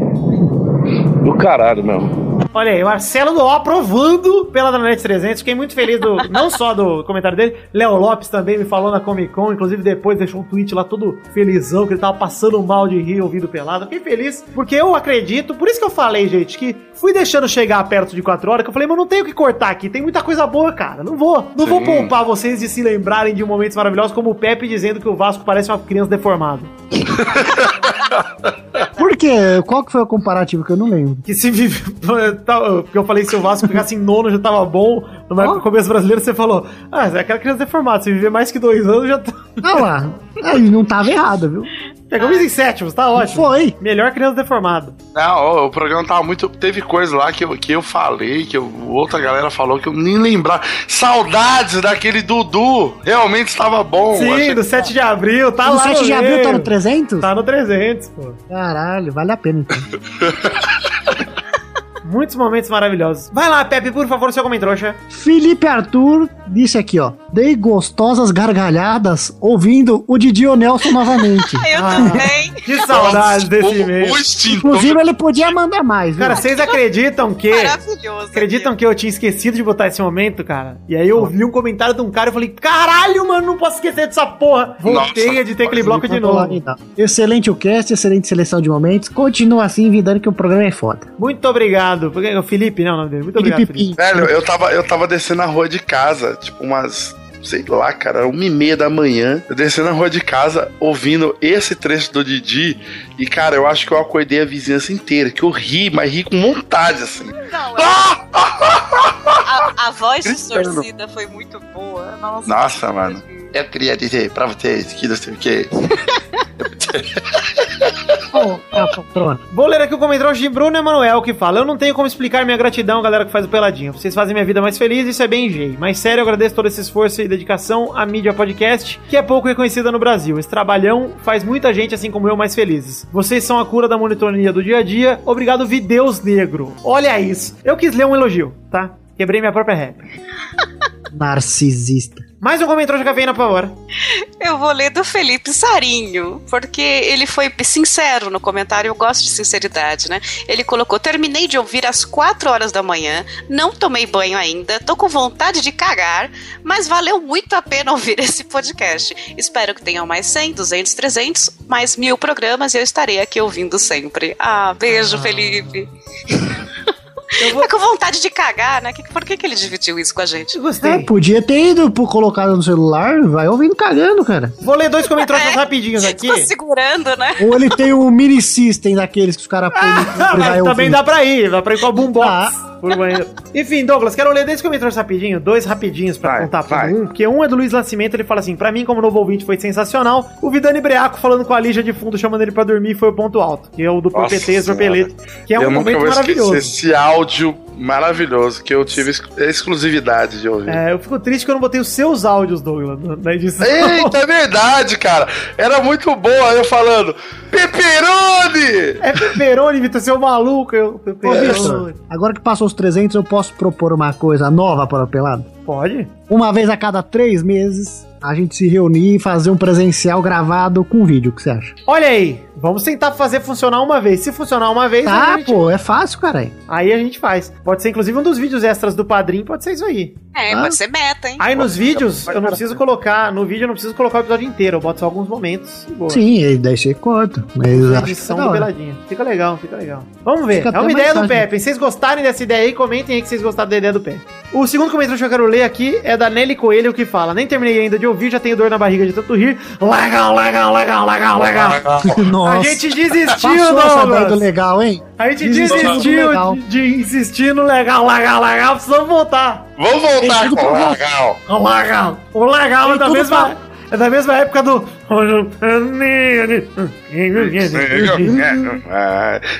Do caralho mesmo. Olha aí, Marcelo do O aprovando pela Dranet 300. Fiquei muito feliz do, não só do comentário dele, Léo Lopes também me falou na Comic Con, inclusive depois deixou um tweet lá todo felizão, que ele tava passando mal de rir ouvindo pelado. Fiquei feliz, porque eu acredito, por isso que eu falei, gente, que fui deixando chegar perto de 4 horas, que eu falei, mas não tenho o que cortar aqui, tem muita coisa boa, cara. Não vou, não vou Sim. poupar vocês de se lembrarem de momentos maravilhosos, como o Pepe dizendo que o Vasco parece uma criança deformada. Por quê? Qual que foi o comparativo que eu não lembro? Que se vive. Porque eu falei que se o Vasco ficasse em nono já tava bom. No época do começo brasileiro, você falou: Ah, é aquela criança deformada. Se viver mais que dois anos já tá. Ah lá. Aí não tava errado, viu? Pegamos em sétimos, tá ótimo. Foi. Melhor criança deformada. Não, o programa tava muito. Teve coisa lá que eu, que eu falei, que eu- outra galera falou que eu nem lembrava. Saudades daquele Dudu. Realmente estava bom. Sim, Achei- do 7 de abril, tá no lá 7 de abril tá no meio. 300? Tá no 300, pô. Caralho, vale a pena então. Muitos momentos maravilhosos. Vai lá, Pepe, por favor, seu comentário. Felipe Arthur disse aqui, ó. Dei gostosas gargalhadas ouvindo o Didi Nelson novamente. Eu Ah. também. Que saudade desse instinto. Inclusive, ele podia mandar mais, viu? Cara, vocês acreditam que. Maravilhoso. Acreditam que eu tinha esquecido de botar esse momento, cara? E aí eu ouvi um comentário de um cara e falei, caralho, mano, não posso esquecer dessa porra. Voltei a editar aquele bloco de novo. então. Excelente o cast, excelente seleção de momentos. Continua assim, vidando que o programa é foda. Muito obrigado. Porque o Felipe, não, o nome dele. Muito Felipe obrigado, Felipe. Velho, eu tava, eu tava descendo a rua de casa, tipo umas. Sei lá, cara, uma e meia da manhã. Eu descendo a rua de casa, ouvindo esse trecho do Didi. E, cara, eu acho que eu acordei a vizinhança inteira. Que eu ri, mas ri com vontade, assim. Não, é- a, a voz Gritando. distorcida foi muito boa. Nossa, Nossa, mano. Eu queria dizer pra vocês que não sei o que. Vou ler aqui o comentário de Bruno Emanuel que fala: Eu não tenho como explicar minha gratidão, galera que faz o Peladinho. Vocês fazem minha vida mais feliz, isso é bem gay. Mas sério, eu agradeço todo esse esforço e dedicação à mídia podcast, que é pouco reconhecida no Brasil. Esse trabalhão faz muita gente, assim como eu, mais felizes. Vocês são a cura da monotonia do dia a dia. Obrigado, Videus Negro. Olha isso. Eu quis ler um elogio, tá? Quebrei minha própria rap. Narcisista. Mais um comentário de cafeína, por favor. Eu vou ler do Felipe Sarinho, porque ele foi sincero no comentário, eu gosto de sinceridade, né? Ele colocou: terminei de ouvir às 4 horas da manhã, não tomei banho ainda, tô com vontade de cagar, mas valeu muito a pena ouvir esse podcast. Espero que tenham mais 100, 200, 300, mais mil programas e eu estarei aqui ouvindo sempre. Ah, beijo, Felipe. Tá com vontade de cagar, né? Por que, que ele dividiu isso com a gente? Gostei. É, podia ter ido colocado no celular, vai ouvindo cagando, cara. Vou ler dois comentários rapidinhos Tô aqui. segurando, né? Ou ele tem o mini system daqueles que os caras põem Ah, mas também dá pra ir, dá pra ir com a boombox. Por banheiro. Enfim, Douglas, quero ler desde comentários rapidinho, dois rapidinhos pra Vai, contar pra um, porque um é do Luiz Nascimento, ele fala assim, pra mim como novo ouvinte foi sensacional, o Vidani Breaco falando com a Lígia de fundo, chamando ele pra dormir, foi o ponto alto, que é o do Nossa PT Zorpelete, que é um eu nunca momento vou maravilhoso. esquecer esse áudio maravilhoso que eu tive ex- exclusividade de ouvir. É, eu fico triste que eu não botei os seus áudios, Douglas, na- edição. Eita, é verdade, cara. Era muito boa eu falando Peperoni! É Peperoni, Vitor, seu maluco. Eu, Ô, Peperoni. Vitor, agora que passou os 300, eu posso propor uma coisa nova para o Pelado? Pode? Uma vez a cada três meses, a gente se reunir e fazer um presencial gravado com vídeo, o que você acha? Olha aí, vamos tentar fazer funcionar uma vez. Se funcionar uma vez, Tá, a gente- pô, é fácil, cara. aí a gente faz. Pode ser inclusive um dos vídeos extras do padrinho, pode ser isso aí. É, Ah. pode ser meta, hein? Aí nos vídeos, eu não preciso colocar, no vídeo eu não preciso colocar o episódio inteiro, eu boto só alguns momentos. e boa. Sim, e daí você corta. Mas que Edição tá do. Peladinha. Fica legal, fica legal. Vamos ver. Fica é uma ideia do. Pepe. Se vocês gostarem dessa ideia aí, comentem aí que vocês gostaram da ideia do Pepe. O segundo comentário que eu quero ler aqui é da Nelly Coelho que fala: Nem terminei ainda de ouvir, já tenho dor na barriga de tanto rir. Legal, legal, legal, legal, legal. Nossa. A gente desistiu, ideia do Douglas. legal, hein? A gente Desistiu desistiu legal. de, de insistir no legal, legal, legal. Precisamos voltar. Vamos voltar com o pra legal. O legal. O legal é da mesma. É da mesma época do.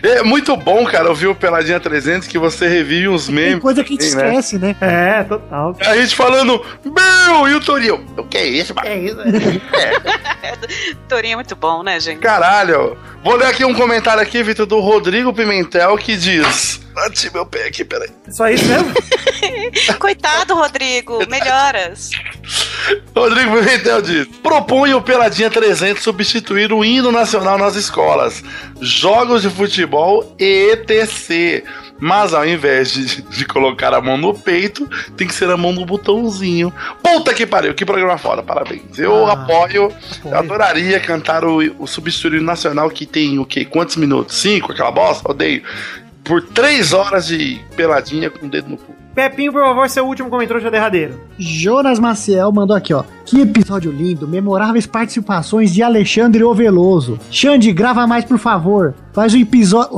É muito bom, cara, ouvir o Peladinha 300 que você revive uns Tem memes. coisa que a gente Sim, né? esquece, né? É, total. A gente falando, meu, e o Torinho? O que é isso, mano? É isso. Torinho é muito bom, né, gente? Caralho. Vou ler aqui um comentário aqui, Vitor, do Rodrigo Pimentel, que diz... Bati meu pé aqui, peraí. Só isso mesmo? Coitado, Rodrigo. Melhoras. Rodrigo Pimentel diz: propõe o Peladinha 300 substituir o hino nacional nas escolas, jogos de futebol e etc. Mas ao invés de, de colocar a mão no peito, tem que ser a mão no botãozinho. Puta que pariu, que programa fora, parabéns. Eu Ah, apoio, eu adoraria cantar o, o substituir o hino nacional que tem o quê? Quantos minutos? Cinco? Aquela bosta? Odeio. Por três horas de peladinha com o dedo no cu. Pepinho, por favor, seu último comentário já derradeiro. Jonas Maciel mandou aqui, ó. Que episódio lindo, memoráveis participações de Alexandre Oveloso. Xande, grava mais, por favor. Faz um episódio.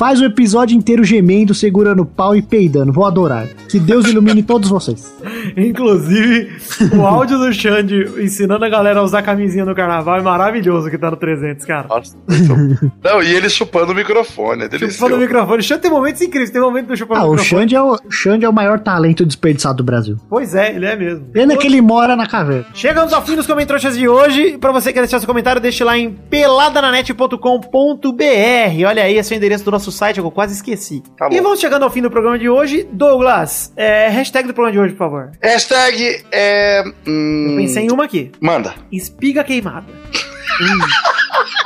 Faz o episódio inteiro gemendo, segurando o pau e peidando. Vou adorar. Que Deus ilumine todos vocês. Inclusive, o áudio do Xande ensinando a galera a usar camisinha no carnaval é maravilhoso que tá no 300, cara. Nossa, muito- Não, e ele chupando o microfone, é delicioso. Chupando o microfone. O Xande tem momentos incríveis, tem momentos do chupando Ah, o o microfone. Xande, é o, o Xande é o maior talento desperdiçado do Brasil. Pois é, ele é mesmo. Pena que ele mora na caverna. Chegamos ao fim dos comentários de hoje. Pra você que quer deixar seu comentário, deixe lá em peladananet.com.br. Olha aí, esse é o endereço do nosso site, que eu quase esqueci. Tá e vamos chegando ao fim do programa de hoje. Douglas, é, hashtag do programa de hoje, por favor. Hashtag é. hum, Eu pensei em uma aqui. Manda. Espiga queimada.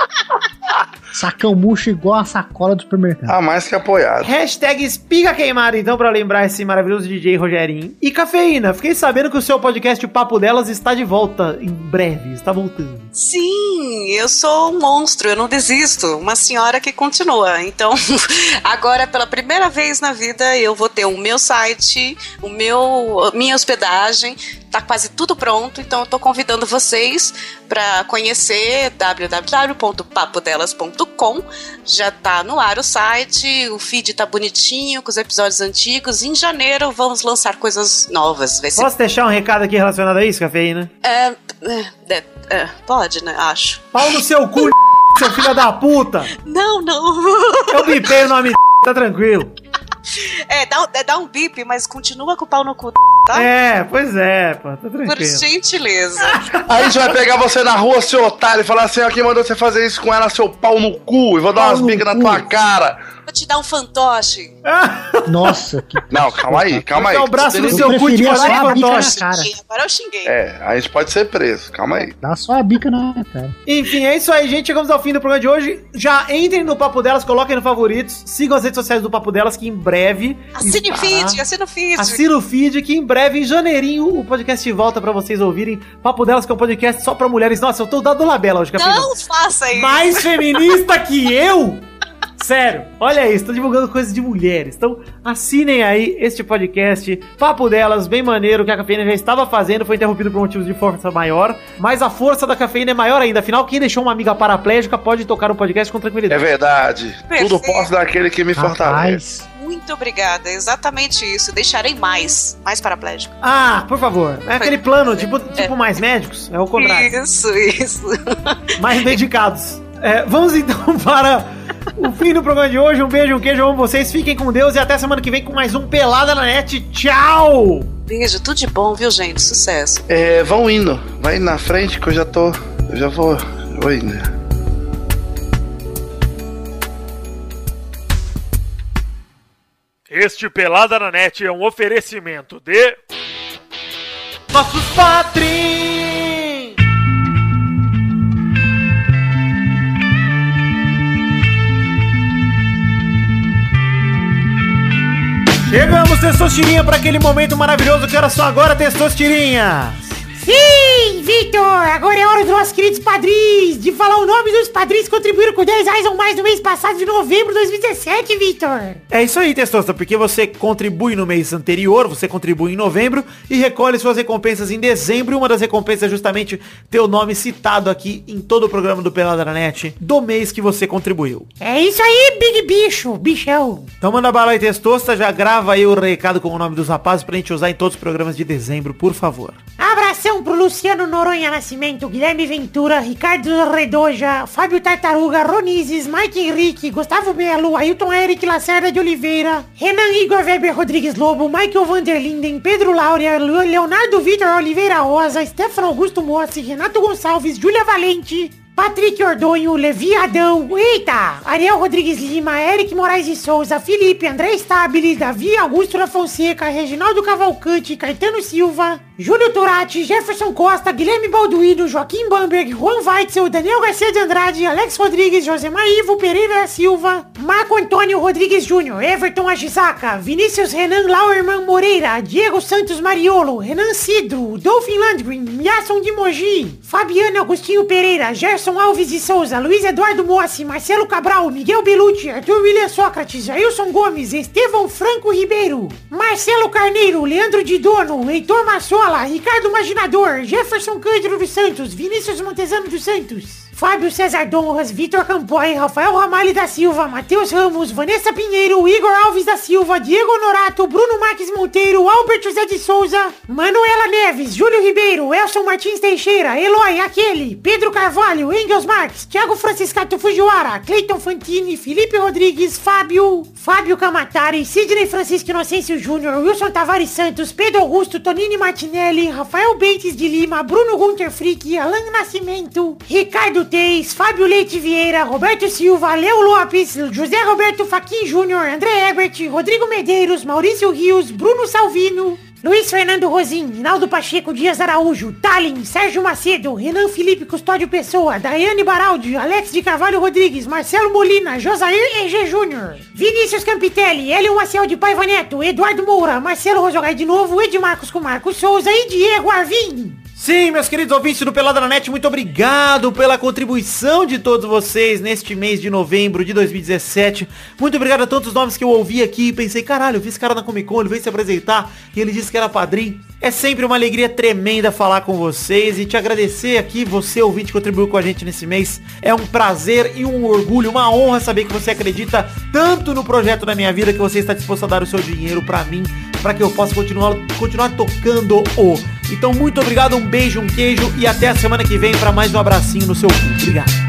Sacão murcho igual a sacola do supermercado. Ah, mais que apoiado. Hashtag espiga queimada, então, pra lembrar esse maravilhoso DJ Rogerinho. E cafeína, fiquei sabendo que o seu podcast o Papo Delas está de volta em breve, está voltando. Sim, eu sou um monstro, eu não desisto. Uma senhora que continua. Então, agora, pela primeira vez na vida, eu vou ter o meu site, o meu, minha hospedagem. Tá quase tudo pronto, então eu tô convidando vocês para conhecer www.papodelas.com. Já tá no ar o site, o feed tá bonitinho com os episódios antigos. Em janeiro vamos lançar coisas novas. Vai ser Posso deixar um recado aqui relacionado a isso, cafeína? é, é, é, é, pode, né? Acho. Pau no seu cu, seu filho da puta! Não, não. Eu bipei o nome tá tranquilo. É, dá, é, dá um bip, mas continua com o pau no cu, tá? É, pois é, pô, tá Por tranquilo. gentileza. Aí a gente vai pegar você na rua, seu otário, e falar assim: ó, quem mandou você fazer isso com ela, seu pau no cu, e vou dar umas bicas na tua cara. Vou te dar um fantoche. Nossa, que. Não, calma aí, calma aí. Botar o braço no Eu seu cu de bica fantoche. na cara. Agora eu xinguei. É, a gente pode ser preso, calma aí. Dá só a bica na cara. Enfim, é isso aí, gente. Chegamos ao fim do programa de hoje. Já entrem no Papo Delas, coloquem no favoritos, sigam as redes sociais do Papo Delas, que em breve. Assine o estará- feed, assina o feed. Assina o feed, que em breve, em janeirinho, o podcast volta pra vocês ouvirem. Papo Delas, que é um podcast só pra mulheres. Nossa, eu tô dando labela hoje, Café. Não faça isso. mais feminista que eu? Sério, olha isso, tô divulgando coisas de mulheres. Então, assinem aí este podcast, Papo Delas, bem maneiro, que a cafeína já estava fazendo, foi interrompido por motivos de força maior, mas a força da cafeína é maior ainda. Afinal, quem deixou uma amiga paraplégica pode tocar o podcast com É tranquilidade. verdade. Perfeito. Tudo posso daquele que me fortalece. Muito obrigada, exatamente isso. Deixarei mais, mais paraplégico. Ah, por favor, é aquele plano, tipo, tipo mais médicos, é o contrário. Isso, isso. mais dedicados. É, vamos então para o fim do programa de hoje. Um beijo, um queijo, eu amo vocês. Fiquem com Deus e até semana que vem com mais um Pelada na Net. Tchau! Beijo, tudo de bom, viu, gente? Sucesso. É, vão indo. Vai na frente que eu já tô. Eu já vou. Vou indo. Este Pelada na Net é um oferecimento de. Nossos padrinhos! Chegamos, Testosterinha, para aquele momento maravilhoso que era só agora, Testosterinha! Sim, Vitor! Agora é hora dos nossos queridos padrinhos de falar o nome dos padrinhos que contribuíram com 10 reais ou mais no mês passado de novembro de 2017, Vitor! É isso aí, Testosta, porque você contribui no mês anterior, você contribui em novembro e recolhe suas recompensas em dezembro. E uma das recompensas é justamente teu nome citado aqui em todo o programa do Pelada na Net do mês que você contribuiu. É isso aí, Big Bicho, bichão! Então manda bala aí, Testosta, já grava aí o recado com o nome dos rapazes pra gente usar em todos os programas de dezembro, por favor. Abração pro Luciano Noronha Nascimento, Guilherme Ventura, Ricardo Redoja, Fábio Tartaruga, Ronizes, Mike Henrique, Gustavo Melo, Ailton Eric Lacerda de Oliveira, Renan Igor Weber Rodrigues Lobo, Michael Vanderlinden, Pedro Laura, Leonardo Vitor Oliveira Rosa, Stefano Augusto Mossi, Renato Gonçalves, Júlia Valente, Patrick Ordonho, Levi Adão, eita, Ariel Rodrigues Lima, Eric Moraes de Souza, Felipe, André Stabile, Davi Augusto da Fonseca, Reginaldo Cavalcante, Caetano Silva, Júlio Turati, Jefferson Costa, Guilherme Balduino, Joaquim Bamberg, Juan Weitzel, Daniel Garcia de Andrade, Alex Rodrigues, Josemar Ivo Pereira Silva, Marco Antônio Rodrigues Júnior, Everton Ajizaka, Vinícius Renan Lauerman Moreira, Diego Santos Mariolo, Renan Cidro, Dolphin Landgren, Miasson de Mogi, Fabiano Agostinho Pereira, Gerson Alves de Souza, Luiz Eduardo Mossi, Marcelo Cabral, Miguel Belucci, Arthur William Sócrates, Jailson Gomes, Estevão Franco Ribeiro, Marcelo Carneiro, Leandro de Dono, Heitor Massola, Ricardo Maginador, Jefferson Cândido dos Santos, Vinícius Montezano dos Santos, Fábio César Donras, Vitor Campoy, Rafael Ramalho da Silva, Matheus Ramos, Vanessa Pinheiro, Igor Alves da Silva, Diego Honorato, Bruno Marques Monteiro, Albert José de Souza, Manuela Neves, Júlio Ribeiro, Elson Martins Teixeira, Eloy Aquele, Pedro Carvalho, Engels Marques, Thiago Franciscato Fujiwara, Cleiton Fantini, Felipe Rodrigues, Fábio, Fábio Camatari, Sidney Francisco Inocêncio Júnior, Wilson Tavares Santos, Pedro Augusto, Tonini Martinelli, Rafael Bentes de Lima, Bruno Gunter Frick, Alan Nascimento, Ricardo Fábio Leite Vieira, Roberto Silva, Leo Lopes, José Roberto Faquin Júnior, André Ebert, Rodrigo Medeiros, Maurício Rios, Bruno Salvino, Luiz Fernando Rosim, Rinaldo Pacheco Dias Araújo, Talin, Sérgio Macedo, Renan Felipe Custódio Pessoa, Daiane Baraldi, Alex de Carvalho Rodrigues, Marcelo Molina, Josair EG Júnior, Vinícius Campitelli, Hélio Maciel de Paiva Neto, Eduardo Moura, Marcelo Rojogai de novo, Edmarcos com Marcos Souza e Diego Arvim. Sim, meus queridos ouvintes do Pelada na Net, muito obrigado pela contribuição de todos vocês neste mês de novembro de 2017. Muito obrigado a todos os nomes que eu ouvi aqui e pensei, caralho, eu vi esse cara na Comic Con, ele veio se apresentar e ele disse que era padrinho. É sempre uma alegria tremenda falar com vocês e te agradecer aqui, você ouvinte que contribuiu com a gente nesse mês. É um prazer e um orgulho, uma honra saber que você acredita tanto no projeto da minha vida que você está disposto a dar o seu dinheiro pra mim, para que eu possa continuar, continuar tocando o. Então, muito obrigado, um beijo, um queijo e até a semana que vem para mais um abracinho no seu cu. Obrigado.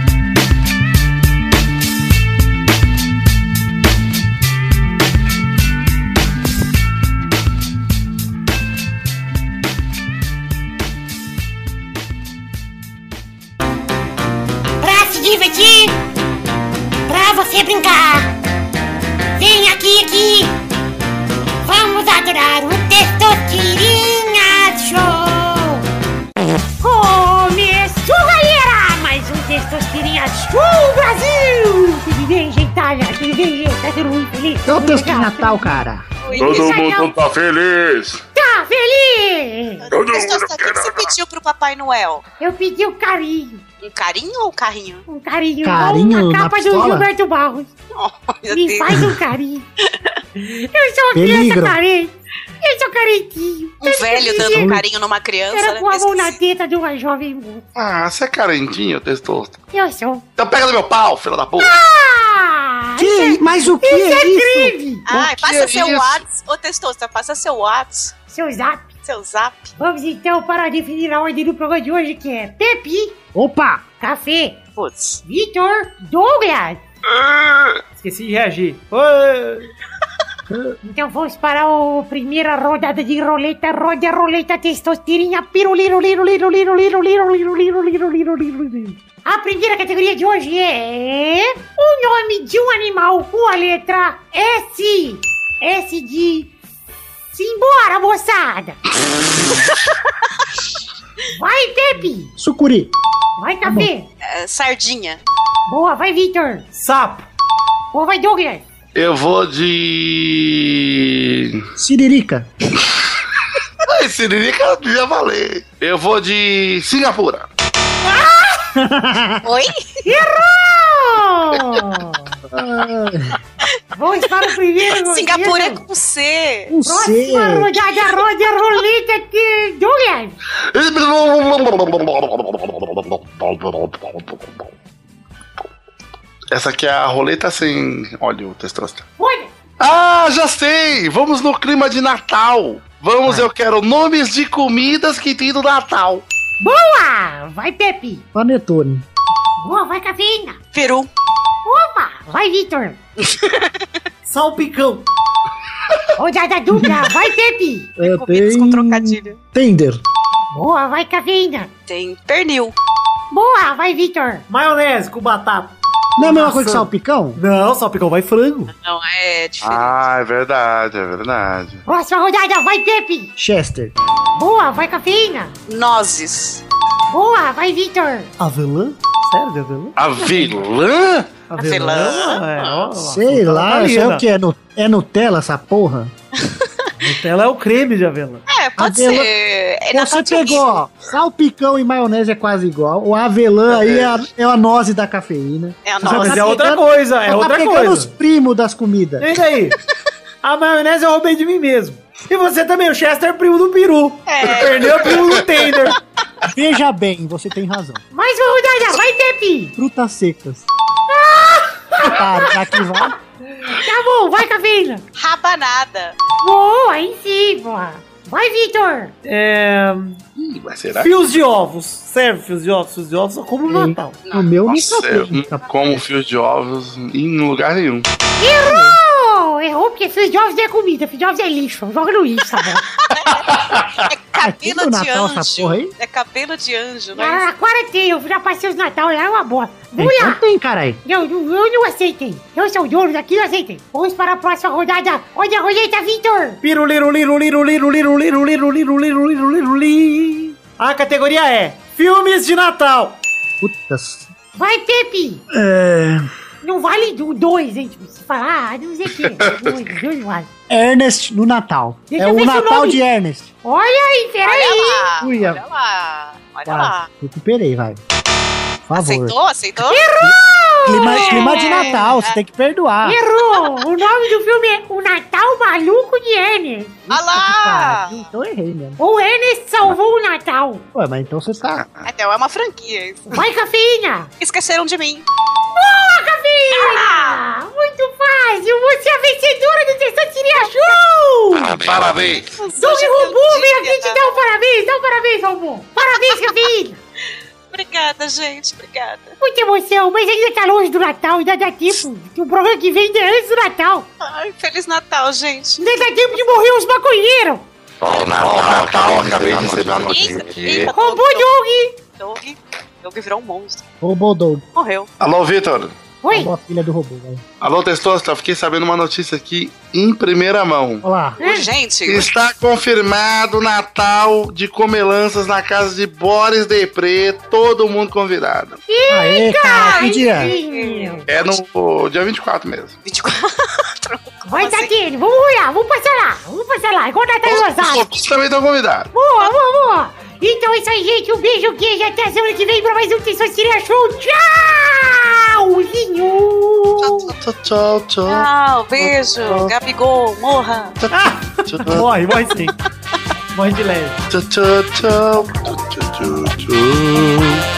Divertir, pra você brincar. Vem aqui, aqui. Vamos adorar o Testosterinha Show. Começou, galera! Mais um Testosterinha Show Brasil! Tudo bem, gentalha? Tudo bem, gente? Tá todo mundo feliz? O Tudo texto de? Natal, cara. Todo mundo tá feliz. Tá feliz! Todo o que você pediu pro Papai Noel? Eu pedi um carinho. Um carinho ou um carrinho? Um carinho. Carinho a capa do? Gilberto Barros. Meu Me Deus. faz um carinho. Eu sou uma criança Peligro. carente. Eu sou carentinho. Um velho dando um carinho numa criança, Era né? com a mão na teta de uma jovem moça. Ah, você é carentinho, testosto. Eu sou. Então pega no meu pau, filho da puta. Ah! Que? É, Mas o que isso é é isso? crime! Ai, que passa é seu isso? Whats. Ô, Testosta, passa seu Whats. Seu zap. Seu Zap. Vamos então para definir a ordem do programa de hoje, que é Pepe, Opa! Café, Putz. Vitor, Douglas. Esqueci de reagir. Oi. Então vamos para a primeira rodada de roleta. Roda a roleta testosterinha. Piruliro, liro, liro, liro, liro, liro, liro, liro, liro, liro, liro, liro. A primeira categoria de hoje é o nome de um animal com a letra S. S de Simbora, moçada! Vai, Pepe! Sucuri. Vai, Café! É, sardinha. Boa, vai, Victor! Sapo. Boa, vai, Douglas! Eu vou de. Siririca. Ai, Siririca devia valer. Eu vou de Singapura. Oi? Errou! Vamos para o primeiro. Singapura é com C. Um C. Próxima rodada, roda a roleta de Douglas! Essa aqui é a roleta sem óleo, testosta. Olha! Ah, já sei! Vamos no clima de Natal. Vamos, eu quero nomes de comidas que tem no Natal. Boa! Vai, Pepe! Panetone. Boa, vai, Cafeína! Peru. Opa! Vai, Victor! Salpicão. Rodada dupla, vai, Pepe! É, Comidas tem... com trocadilho. Tender. Boa, vai, Cafeína! Tem pernil. Boa, vai, Victor! Maionese com batata. Não é a mesma coisa que salpicão? Não, salpicão vai frango. Não, é diferente. Ah, é verdade, é verdade. Próxima rodada, vai, Pepe! Chester. Boa, vai, Cafeína! Nozes. Boa, vai, Victor! Avelã? Sério, de avelã? Avelã? Avelã? É, ó, Sei lá, sei linda. o que é, nu- é Nutella essa porra? Nutella é o creme de avelã. É, pode avelã, ser. É você pegou ó, salpicão e maionese é quase igual. O avelã aí é a, é a noz da cafeína. É a noz. Tá mas pegando, é outra é coisa, é outra pegando é coisa. os primos das comidas. E aí? a maionese eu roubei de mim mesmo. E você também, o Chester é primo do peru. É. Perdeu o primo do tender. Veja bem, você tem razão. Mais uma rodada, vai, Depi! Frutas secas. Ah! ah! Tá aqui vai. Tá bom, vai, cafeína. Rabanada. Boa, aí sim, boa. Vai, Victor! É. Ih, mas será? Fios de ovos. Serve fios de ovos? Fios de ovos eu como no Natal. O meu Nossa, nunca serve. não como fios de ovos em lugar nenhum. Errou! errou, porque Steve Jobs é comida, Steve Jobs é lixo, joga no lixo, tá sabe? é cabelo de anjo, anjo. É cabelo de anjo, né? Ah, agora tem, eu já passei os Natal lá, é uma bosta. Mulher! Então tem, carai. Eu, eu, eu não aceitei. Eu sou o dono daquilo, aceitei. Vamos para a próxima rodada. Olha a roleta, Victor! É vale do dois, hein? Tipo, se falar, ah, não sei o quê. Dois, dois não vale. Ernest no Natal. Deixa é o Natal de Ernest. Olha aí, peraí. Olha lá, olha lá, olha Vai, lá. recuperei, vai. Favor. Aceitou, aceitou? Clima, clima de Natal, você tem que perdoar. Errou! O nome do filme é O Natal Maluco de Ernest. Olha lá! Então errei mesmo. O Ernest salvou o Natal. Ué, mas então você tá. Até é uma franquia isso. Vai, cafeína! Esqueceram de mim. Boa, cafeína! Muito fácil! Você é a vencedora do Testosterinha Show! Parabéns! Doug Robô vem aqui te dar um parabéns! Dá um parabéns, Robô! Parabéns, cafeína! Obrigada, gente, obrigada. Muita emoção, mas ainda tá longe do Natal, ainda dá tempo. Que o programa que vem é antes do Natal. Ai, Feliz Natal, gente. Ainda dá tempo de morrer os maconheiros. Ó, Natal, Natal, acabei de receber uma notícia aqui. Robô Doug! Doug, Doug virou um monstro. Robô Doug. Morreu. Alô, Vitor. Oi? Alô, a filha do robô, vai. Alô, Testosta. Fiquei sabendo uma notícia aqui em primeira mão. Olá. Gente, Está confirmado o Natal de comelanças na casa de Boris Depré. Todo mundo convidado. Aê, cara, que dia? Sim. É no dia 24 mesmo. 24. Vai dar dele, vamos olhar, vamos passar lá, vamos passar lá, igual Natal Os ouvintes também estão convidados. Boa, boa, boa. Então é isso aí, gente. Um beijo, queijo. Até semana que vem pra mais um Testosterinha Show. Tchauzinho! Tchau, tchau, tchau. Tchau, beijo. Gabigol, morra. Morre, morre sim. Morre de leve. Tchau, tchau, tchau. Tchau, tchau, tchau.